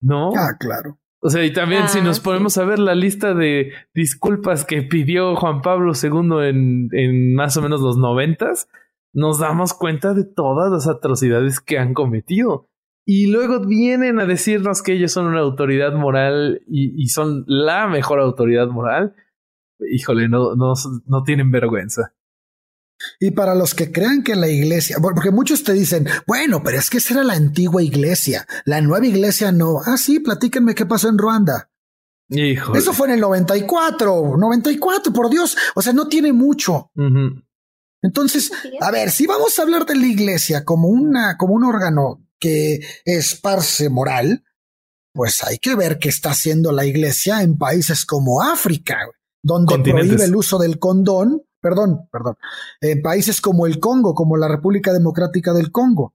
¿No? Ah, claro. O sea, y también si nos ah, ponemos a ver la lista de disculpas que pidió Juan Pablo II en, en más o menos los noventas, nos damos cuenta de todas las atrocidades que han cometido. Y luego vienen a decirnos que ellos son una autoridad moral y, son la mejor autoridad moral. Híjole, no, no, no tienen vergüenza. Y para los que crean que la iglesia, porque muchos te dicen, bueno, pero es que esa era la antigua iglesia, la nueva iglesia no. Ah, sí, platíquenme qué pasó en Ruanda. Híjole. Eso fue en el 94, 94, por Dios. O sea, no tiene mucho. Entonces, a ver, si vamos a hablar de la iglesia como una, como un órgano que esparce moral, pues hay que ver qué está haciendo la iglesia en países como África, donde prohíbe el uso del condón, perdón, perdón, en países como el Congo, como la República Democrática del Congo.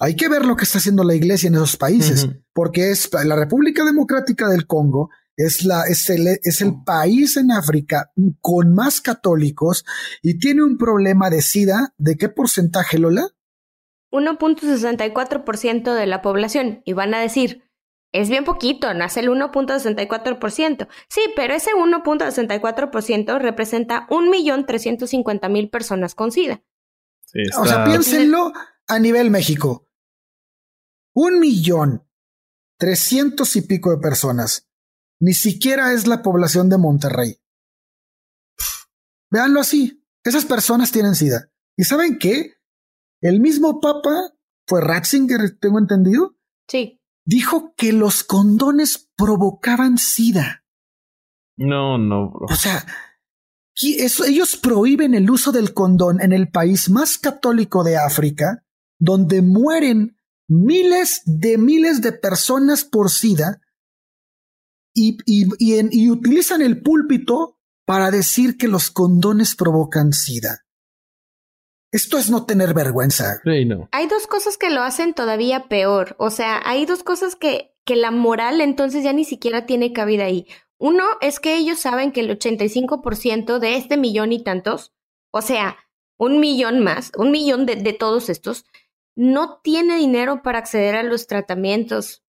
Hay que ver lo que está haciendo la iglesia en esos países, porque es la República Democrática del Congo es, la, es, el, es el país en África con más católicos y tiene un problema de SIDA. ¿De qué porcentaje, Lola? 1.64% de la población y van a decir, es bien poquito, nace el 1.64%. Sí, pero ese 1.64% representa 1.350.000 personas con SIDA. O sea, piénsenlo a nivel México. Un millón trescientos y pico de personas. Ni siquiera es la población de Monterrey. Veanlo así. Esas personas tienen SIDA. ¿Y saben qué? El mismo Papa, fue Ratzinger, tengo entendido. Sí. Dijo que los condones provocaban sida. No, no, O sea, ellos prohíben el uso del condón en el país más católico de África, donde mueren miles de miles de personas por sida y, y utilizan el púlpito para decir que los condones provocan sida. Esto es no tener vergüenza. no. Hay dos cosas que lo hacen todavía peor. O sea, hay dos cosas que, que la moral entonces ya ni siquiera tiene cabida ahí. Uno es que ellos saben que el 85% de este millón y tantos, o sea, un millón más, un millón de, de todos estos, no tiene dinero para acceder a los tratamientos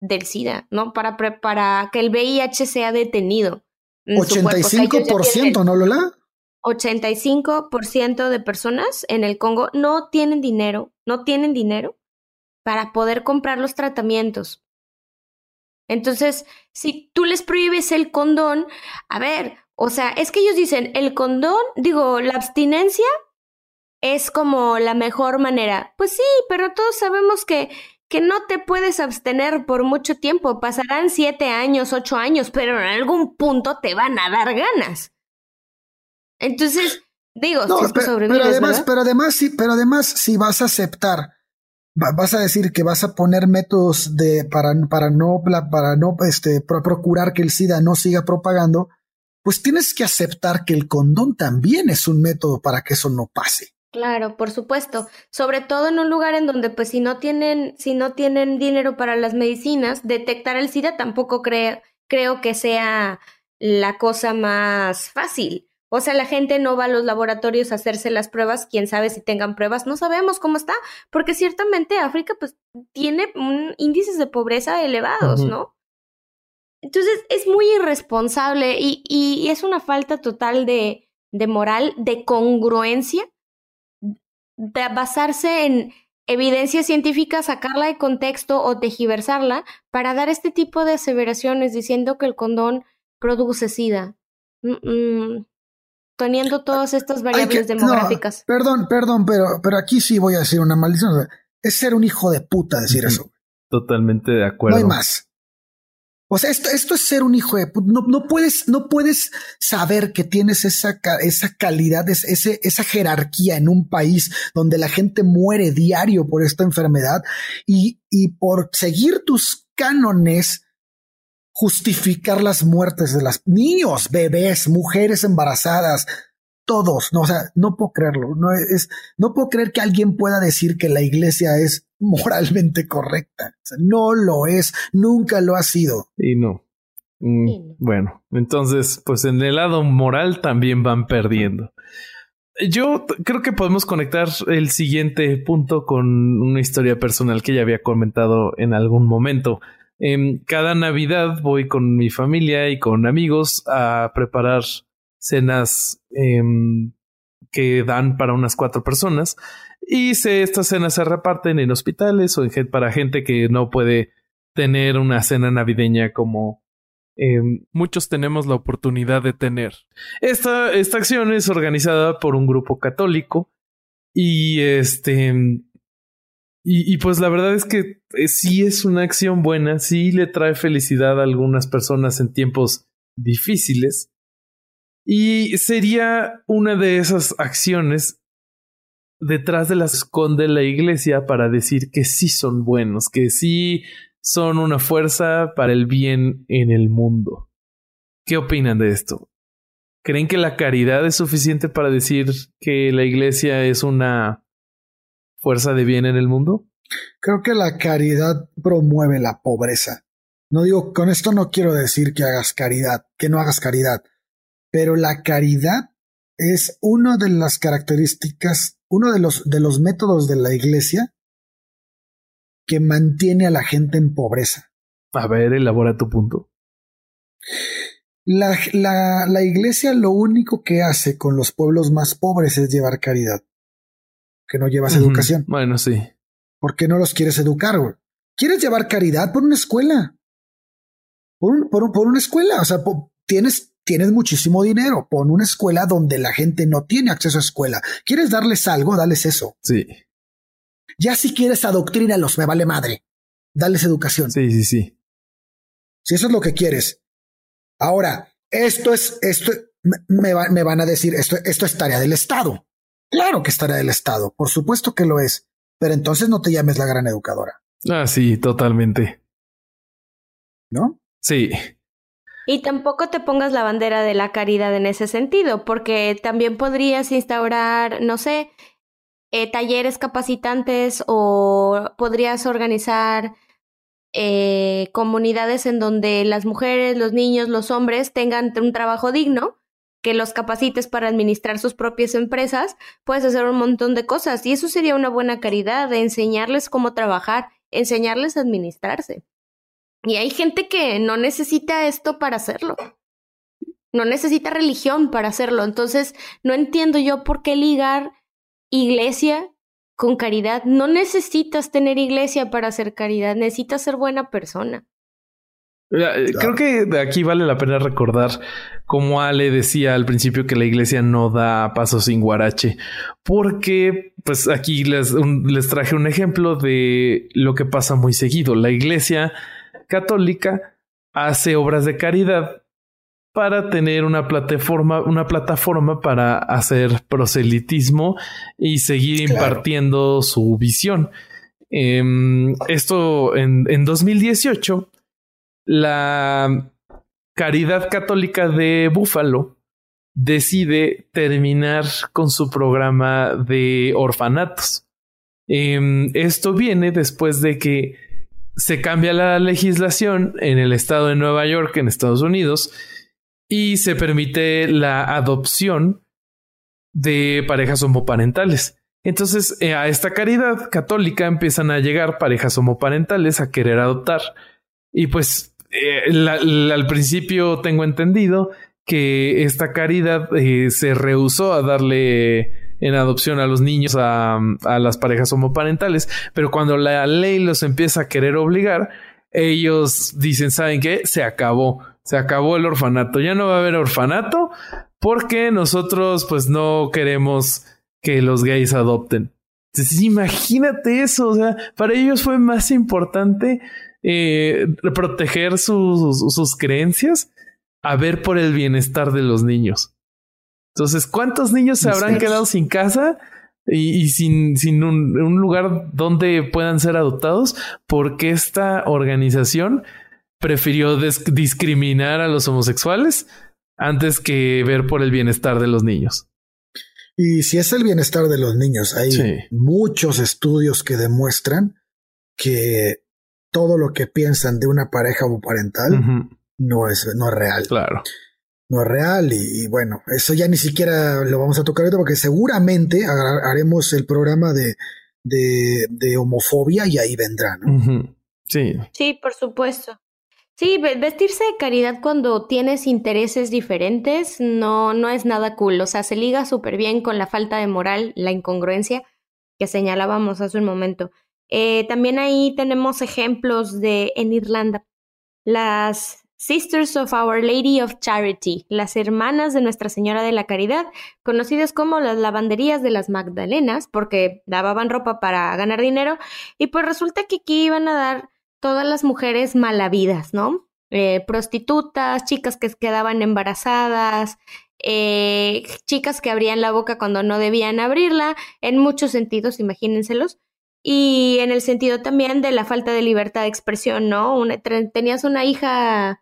del SIDA, ¿no? Para, para que el VIH sea detenido. 85%, ¿no, Lola? 85% de personas en el Congo no tienen dinero, no tienen dinero para poder comprar los tratamientos. Entonces, si tú les prohíbes el condón, a ver, o sea, es que ellos dicen, el condón, digo, la abstinencia es como la mejor manera. Pues sí, pero todos sabemos que, que no te puedes abstener por mucho tiempo. Pasarán siete años, ocho años, pero en algún punto te van a dar ganas. Entonces, digo, si pero, pero, además, pero además, sí, pero además, si vas a aceptar, vas a decir que vas a poner métodos de para, para no para no este procurar que el SIDA no siga propagando, pues tienes que aceptar que el condón también es un método para que eso no pase. Claro, por supuesto. Sobre todo en un lugar en donde, pues, si no tienen, si no tienen dinero para las medicinas, detectar el SIDA tampoco creo, creo que sea la cosa más fácil. O sea, la gente no va a los laboratorios a hacerse las pruebas, quién sabe si tengan pruebas, no sabemos cómo está, porque ciertamente África pues tiene índices de pobreza elevados, ¿no? Entonces es muy irresponsable y, y, es una falta total de, de moral, de congruencia, de basarse en evidencia científica, sacarla de contexto o tejiversarla para dar este tipo de aseveraciones diciendo que el condón produce sida. Mm, mm, teniendo todas estas variables demográficas. perdón, perdón, pero, pero aquí sí voy a decir una maldición. Es ser un hijo de puta decir eso. Totalmente de acuerdo. No hay más. O sea, esto, esto es ser un hijo de no, no puedes, no puedes saber que tienes esa, esa calidad, ese, esa jerarquía en un país donde la gente muere diario por esta enfermedad y, y por seguir tus cánones justificar las muertes de los niños, bebés, mujeres embarazadas, todos, no, o sea, no puedo creerlo, no es, no puedo creer que alguien pueda decir que la iglesia es moralmente correcta. no lo es, nunca lo ha sido. Y no. Mm, bueno, entonces, pues en el lado moral también van perdiendo. Yo creo que podemos conectar el siguiente punto con una historia personal que ya había comentado en algún momento. Em, cada Navidad voy con mi familia y con amigos a preparar cenas em, que dan para unas cuatro personas y se, estas cenas se reparten en hospitales o en, para gente que no puede tener una cena navideña como em, muchos tenemos la oportunidad de tener. Esta, esta acción es organizada por un grupo católico y este y, pues la verdad es que eh, sí es una acción buena, sí le trae felicidad a algunas personas en tiempos difíciles. Y sería una de esas acciones detrás de las esconde la iglesia para decir que sí son buenos, que sí son una fuerza para el bien en el mundo. ¿Qué opinan de esto? ¿Creen que la caridad es suficiente para decir que la iglesia es una fuerza de bien en el mundo? Creo que la caridad promueve la pobreza. No digo, con esto no quiero decir que hagas caridad, que no hagas caridad, pero la caridad es una de las características, uno de los, de los métodos de la iglesia que mantiene a la gente en pobreza. A ver, elabora tu punto. La, la, la iglesia lo único que hace con los pueblos más pobres es llevar caridad. Que no llevas educación. Bueno, sí. ¿Por qué no los quieres educar, güey? ¿Quieres llevar caridad por una escuela? Por, por, por una escuela. O sea, tienes tienes muchísimo dinero, pon una escuela donde la gente no tiene acceso a escuela. ¿Quieres darles algo? Dales eso. Sí. Ya si quieres adoctrínalos, me vale madre. Dales educación. Sí, sí, sí. Si eso es lo que quieres. Ahora, esto es, esto, me, me van a decir, esto, esto es tarea del Estado. Claro que es tarea del Estado, por supuesto que lo es, pero entonces no te llames la gran educadora. Ah, sí, totalmente. ¿No? Sí. Y tampoco te pongas la bandera de la caridad en ese sentido, porque también podrías instaurar, no sé, eh, talleres capacitantes o podrías organizar eh, comunidades en donde las mujeres, los niños, los hombres tengan un trabajo digno, que los capacites para administrar sus propias empresas, puedes hacer un montón de cosas y eso sería una buena caridad, de enseñarles cómo trabajar, enseñarles a administrarse. Y hay gente que no necesita esto para hacerlo. No necesita religión para hacerlo. Entonces, no entiendo yo por qué ligar iglesia con caridad. No necesitas tener iglesia para hacer caridad, necesitas ser buena persona. Eh, creo que de aquí vale la pena recordar como Ale decía al principio que la iglesia no da pasos sin guarache, porque pues aquí les, les traje un ejemplo de lo que pasa muy seguido. La iglesia católica hace obras de caridad para tener una plataforma, una plataforma para hacer proselitismo y seguir impartiendo su visión. Em, esto en, en 2018, la Caridad Católica de Búfalo decide terminar con su programa de orfanatos. Em, esto viene después de que se cambia la legislación en el estado de Nueva York, en Estados Unidos, y se permite la adopción de parejas homoparentales. Entonces, eh, a esta caridad católica empiezan a llegar parejas homoparentales a querer adoptar. Y pues, eh, al principio tengo entendido que esta caridad eh, se rehusó a darle en adopción a los niños, a, las parejas homoparentales, pero cuando la ley los empieza a querer obligar, ellos dicen, ¿saben qué? Se acabó, se acabó el orfanato, ya no va a haber orfanato porque nosotros pues no queremos que los gays adopten. Imagínate eso, o sea, para ellos fue más importante eh, proteger sus, sus creencias a ver por el bienestar de los niños. Entonces, ¿cuántos niños se habrán quedado sin casa y, sin, sin un, un, lugar donde puedan ser adoptados? Porque esta organización prefirió discriminar a los homosexuales antes que ver por el bienestar de los niños. Y si es el bienestar de los niños, hay muchos estudios que demuestran que todo lo que piensan de una pareja homoparental no, es, no es real. Claro. No es real y, bueno, eso ya ni siquiera lo vamos a tocar ahorita porque seguramente haremos el programa de, de, homofobia y ahí vendrá, ¿no? Sí. Sí, por supuesto. Sí, vestirse de caridad cuando tienes intereses diferentes no, no es nada cool. O sea, se liga súper bien con la falta de moral, la incongruencia que señalábamos hace un momento. Eh, también ahí tenemos ejemplos de en Irlanda. Las Sisters of Our Lady of Charity, las hermanas de Nuestra Señora de la Caridad, conocidas como las lavanderías de las Magdalenas, porque lavaban ropa para ganar dinero, y pues resulta que aquí iban a dar todas las mujeres malavidas, ¿no? Eh, prostitutas, chicas que quedaban embarazadas, eh, chicas que abrían la boca cuando no debían abrirla, en muchos sentidos, imagínenselos. Y en el sentido también de la falta de libertad de expresión, ¿no? tenías una hija,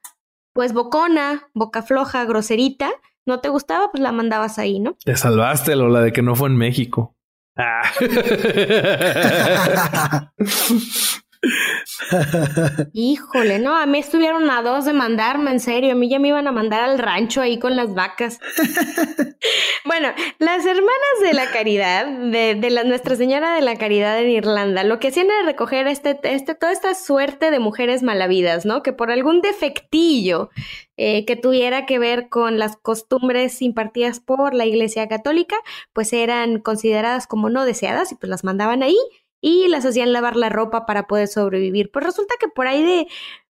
pues bocona, boca floja, groserita, no te gustaba, pues la mandabas ahí, ¿no? Te salvaste, Lola, de que no fue en México. Ah. Híjole, no, a mí estuvieron a dos de mandarme, en serio, a mí ya me iban a mandar al rancho ahí con las vacas. bueno, las hermanas de la caridad, de, la Nuestra Señora de la Caridad en Irlanda, lo que hacían era recoger este, este, toda esta suerte de mujeres malavidas, ¿no? Que por algún defectillo eh, que tuviera que ver con las costumbres impartidas por la Iglesia Católica, pues eran consideradas como no deseadas y pues las mandaban ahí y las hacían lavar la ropa para poder sobrevivir. Pues resulta que por ahí de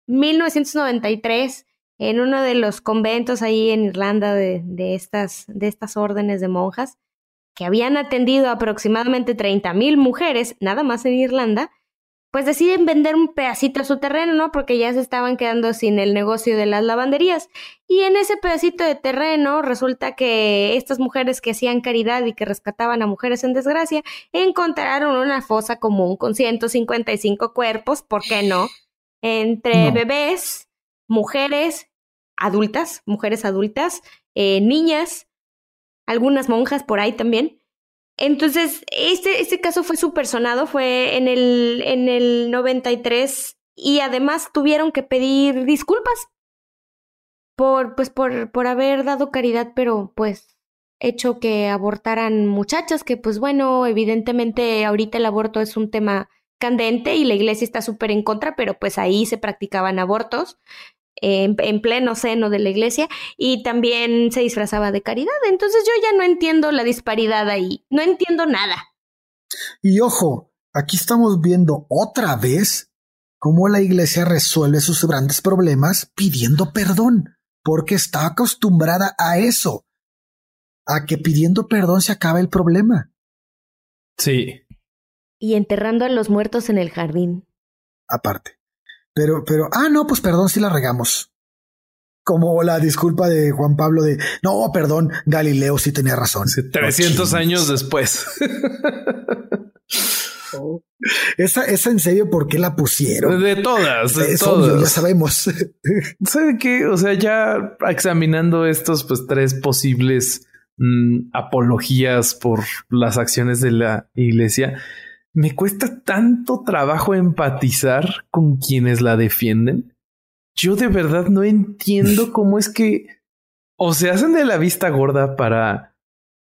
1993, en uno de los conventos ahí en Irlanda de, de estas, de estas órdenes de monjas, que habían atendido aproximadamente 30 mil mujeres, nada más en Irlanda, pues deciden vender un pedacito de su terreno, ¿no? Porque ya se estaban quedando sin el negocio de las lavanderías. Y en ese pedacito de terreno resulta que estas mujeres que hacían caridad y que rescataban a mujeres en desgracia encontraron una fosa común con 155 cuerpos, ¿por qué no? Entre bebés, mujeres adultas, mujeres adultas, eh, niñas, algunas monjas por ahí también. Entonces, este, este caso fue súper sonado, fue en el, en el 93 y además tuvieron que pedir disculpas por, pues, por, por haber dado caridad, pero pues hecho que abortaran muchachas, que pues bueno, evidentemente ahorita el aborto es un tema candente y la iglesia está súper en contra, pero pues ahí se practicaban abortos en, pleno seno de la iglesia y también se disfrazaba de caridad. Entonces yo ya no entiendo la disparidad ahí, no entiendo nada. Y ojo, aquí estamos viendo otra vez cómo la iglesia resuelve sus grandes problemas pidiendo perdón, porque está acostumbrada a eso, a que pidiendo perdón se acabe el problema. Sí. Y enterrando a los muertos en el jardín. Aparte. Pero, pero, ah, no, pues perdón si la regamos. Como la disculpa de Juan Pablo de, no, perdón, Galileo sí tenía razón. 300 años después. Oh. Esa, esa en serio, ¿por qué la pusieron? De todas, de todas. ya sabemos. ¿Sabe qué? O sea, ya examinando estos, pues, tres posibles mm, apologías por las acciones de la iglesia, me cuesta tanto trabajo empatizar con quienes la defienden. Yo de verdad no entiendo cómo es que o se hacen de la vista gorda para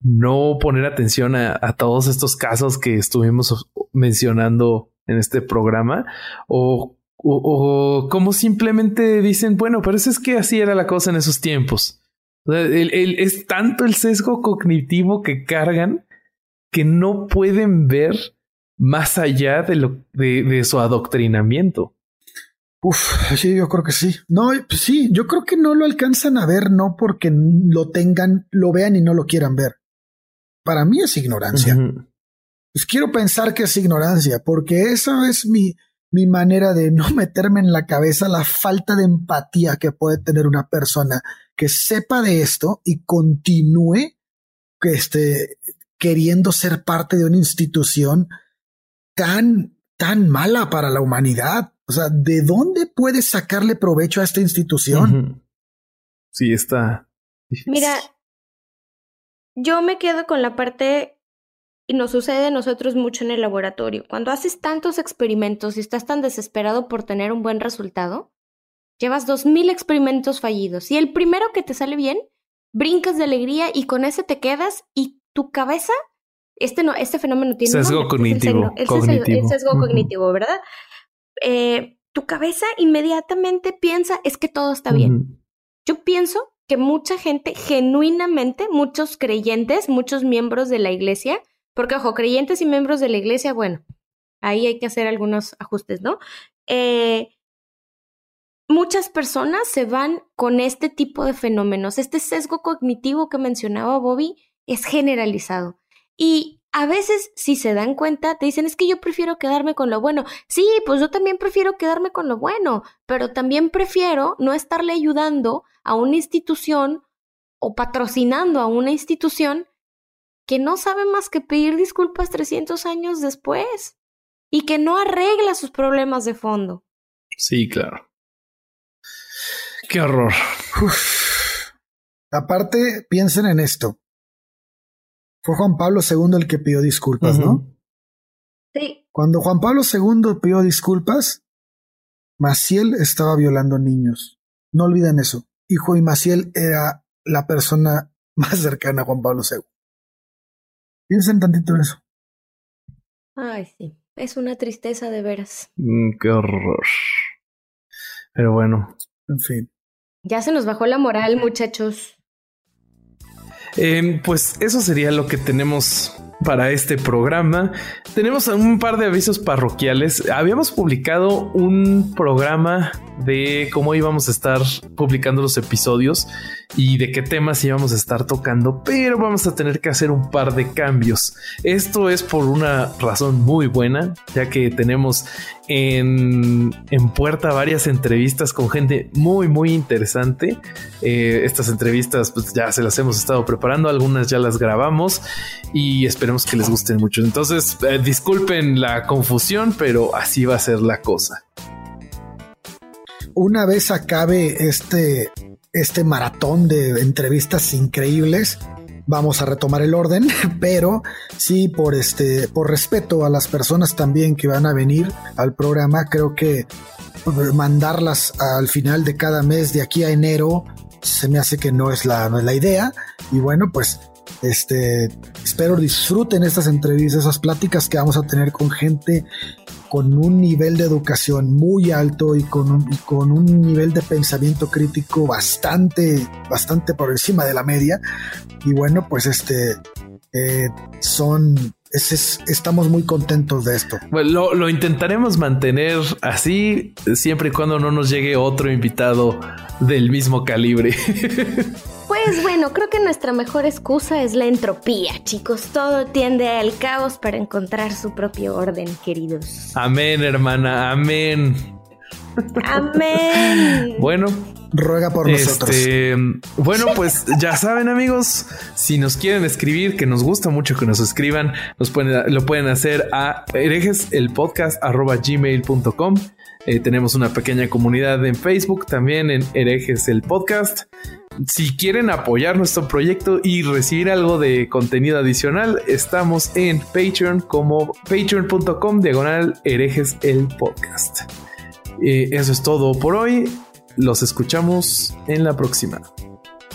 no poner atención a, todos estos casos que estuvimos mencionando en este programa o, o, como simplemente dicen, bueno, pero eso es que así era la cosa en esos tiempos. es tanto el sesgo cognitivo que cargan que no pueden ver más allá de, lo, de, su adoctrinamiento. Uf, sí, yo creo que sí. No, pues sí, yo creo que no lo alcanzan a ver, no porque lo tengan, lo vean y no lo quieran ver. Para mí es ignorancia. Pues quiero pensar que es ignorancia, porque esa es mi, mi manera de no meterme en la cabeza la falta de empatía que puede tener una persona que sepa de esto y continúe este, queriendo ser parte de una institución tan, tan mala para la humanidad. O sea, ¿de dónde puedes sacarle provecho a esta institución? Sí, está. Mira, yo me quedo con la parte, y nos sucede a nosotros mucho en el laboratorio. Cuando haces tantos experimentos y estás tan desesperado por tener un buen resultado, llevas dos mil experimentos fallidos y el primero que te sale bien, brincas de alegría y con ese te quedas y tu cabeza, este no, este fenómeno tiene sesgo cognitivo, es el, sesgo cognitivo, ¿verdad? Eh, tu cabeza inmediatamente piensa es que todo está bien. Yo pienso que mucha gente, genuinamente, muchos creyentes, muchos miembros de la iglesia, porque ojo, creyentes y miembros de la iglesia, bueno, ahí hay que hacer algunos ajustes, ¿no? Eh, muchas personas se van con este tipo de fenómenos. Este sesgo cognitivo que mencionaba Bobby es generalizado. Y a veces, si se dan cuenta, te dicen, es que yo prefiero quedarme con lo bueno. Sí, pues yo también prefiero quedarme con lo bueno, pero también prefiero no estarle ayudando a una institución o patrocinando a una institución que no sabe más que pedir disculpas 300 años después y que no arregla sus problemas de fondo. Sí, claro. Qué horror. Aparte, piensen en esto. Fue Juan Pablo II el que pidió disculpas, ¿no? Sí. Cuando Juan Pablo II pidió disculpas, Maciel estaba violando niños. No olviden eso. Hijo y Maciel era la persona más cercana a Juan Pablo II. Piensen tantito en eso. Ay, sí. Es una tristeza de veras. Mm, qué horror. Pero bueno. En fin. Ya se nos bajó la moral, muchachos. Em, pues eso sería lo que tenemos para este programa. Tenemos un par de avisos parroquiales. Habíamos publicado un programa de cómo íbamos a estar publicando los episodios y de qué temas íbamos a estar tocando, pero vamos a tener que hacer un par de cambios. Esto es por una razón muy buena, ya que tenemos en, en puerta varias entrevistas con gente muy, muy interesante. Eh, estas entrevistas pues, ya se las hemos estado preparando, algunas ya las grabamos y esperemos que les gusten mucho. Entonces, eh, disculpen la confusión, pero así va a ser la cosa. Una vez acabe este este maratón de entrevistas increíbles. Vamos a retomar el orden, pero sí por este, por respeto a las personas también que van a venir al programa, creo que mandarlas al final de cada mes de aquí a enero se me hace que no es la, la idea. Y bueno, pues este, espero disfruten estas entrevistas, esas pláticas que vamos a tener con gente con un nivel de educación muy alto y con un, con un nivel de pensamiento crítico bastante, bastante por encima de la media. Y bueno, pues este, eh, son estamos muy contentos de esto. Bueno, lo, intentaremos mantener así siempre y cuando no nos llegue otro invitado del mismo calibre. Pues bueno, creo que nuestra mejor excusa es la entropía, chicos. Todo tiende al caos para encontrar su propio orden, queridos. Amén, hermana, amén. Amén. bueno, ruega por nosotros. Este, bueno, pues ya saben, amigos, si nos quieren escribir, que nos gusta mucho que nos escriban, nos pueden, lo pueden hacer a herejeselpodcast.gmail.com. Eh, tenemos una pequeña comunidad en Facebook, también en herejes el podcast. Si quieren apoyar nuestro proyecto y recibir algo de contenido adicional, estamos en Patreon como patreon.com diagonal herejes el podcast. Eh, eso es todo por hoy. Los escuchamos en la próxima.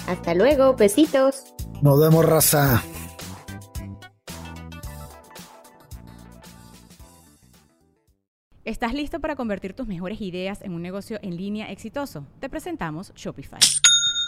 Hasta luego, besitos. Nos vemos, raza. ¿Estás listo para convertir tus mejores ideas en un negocio en línea exitoso? Te presentamos Shopify.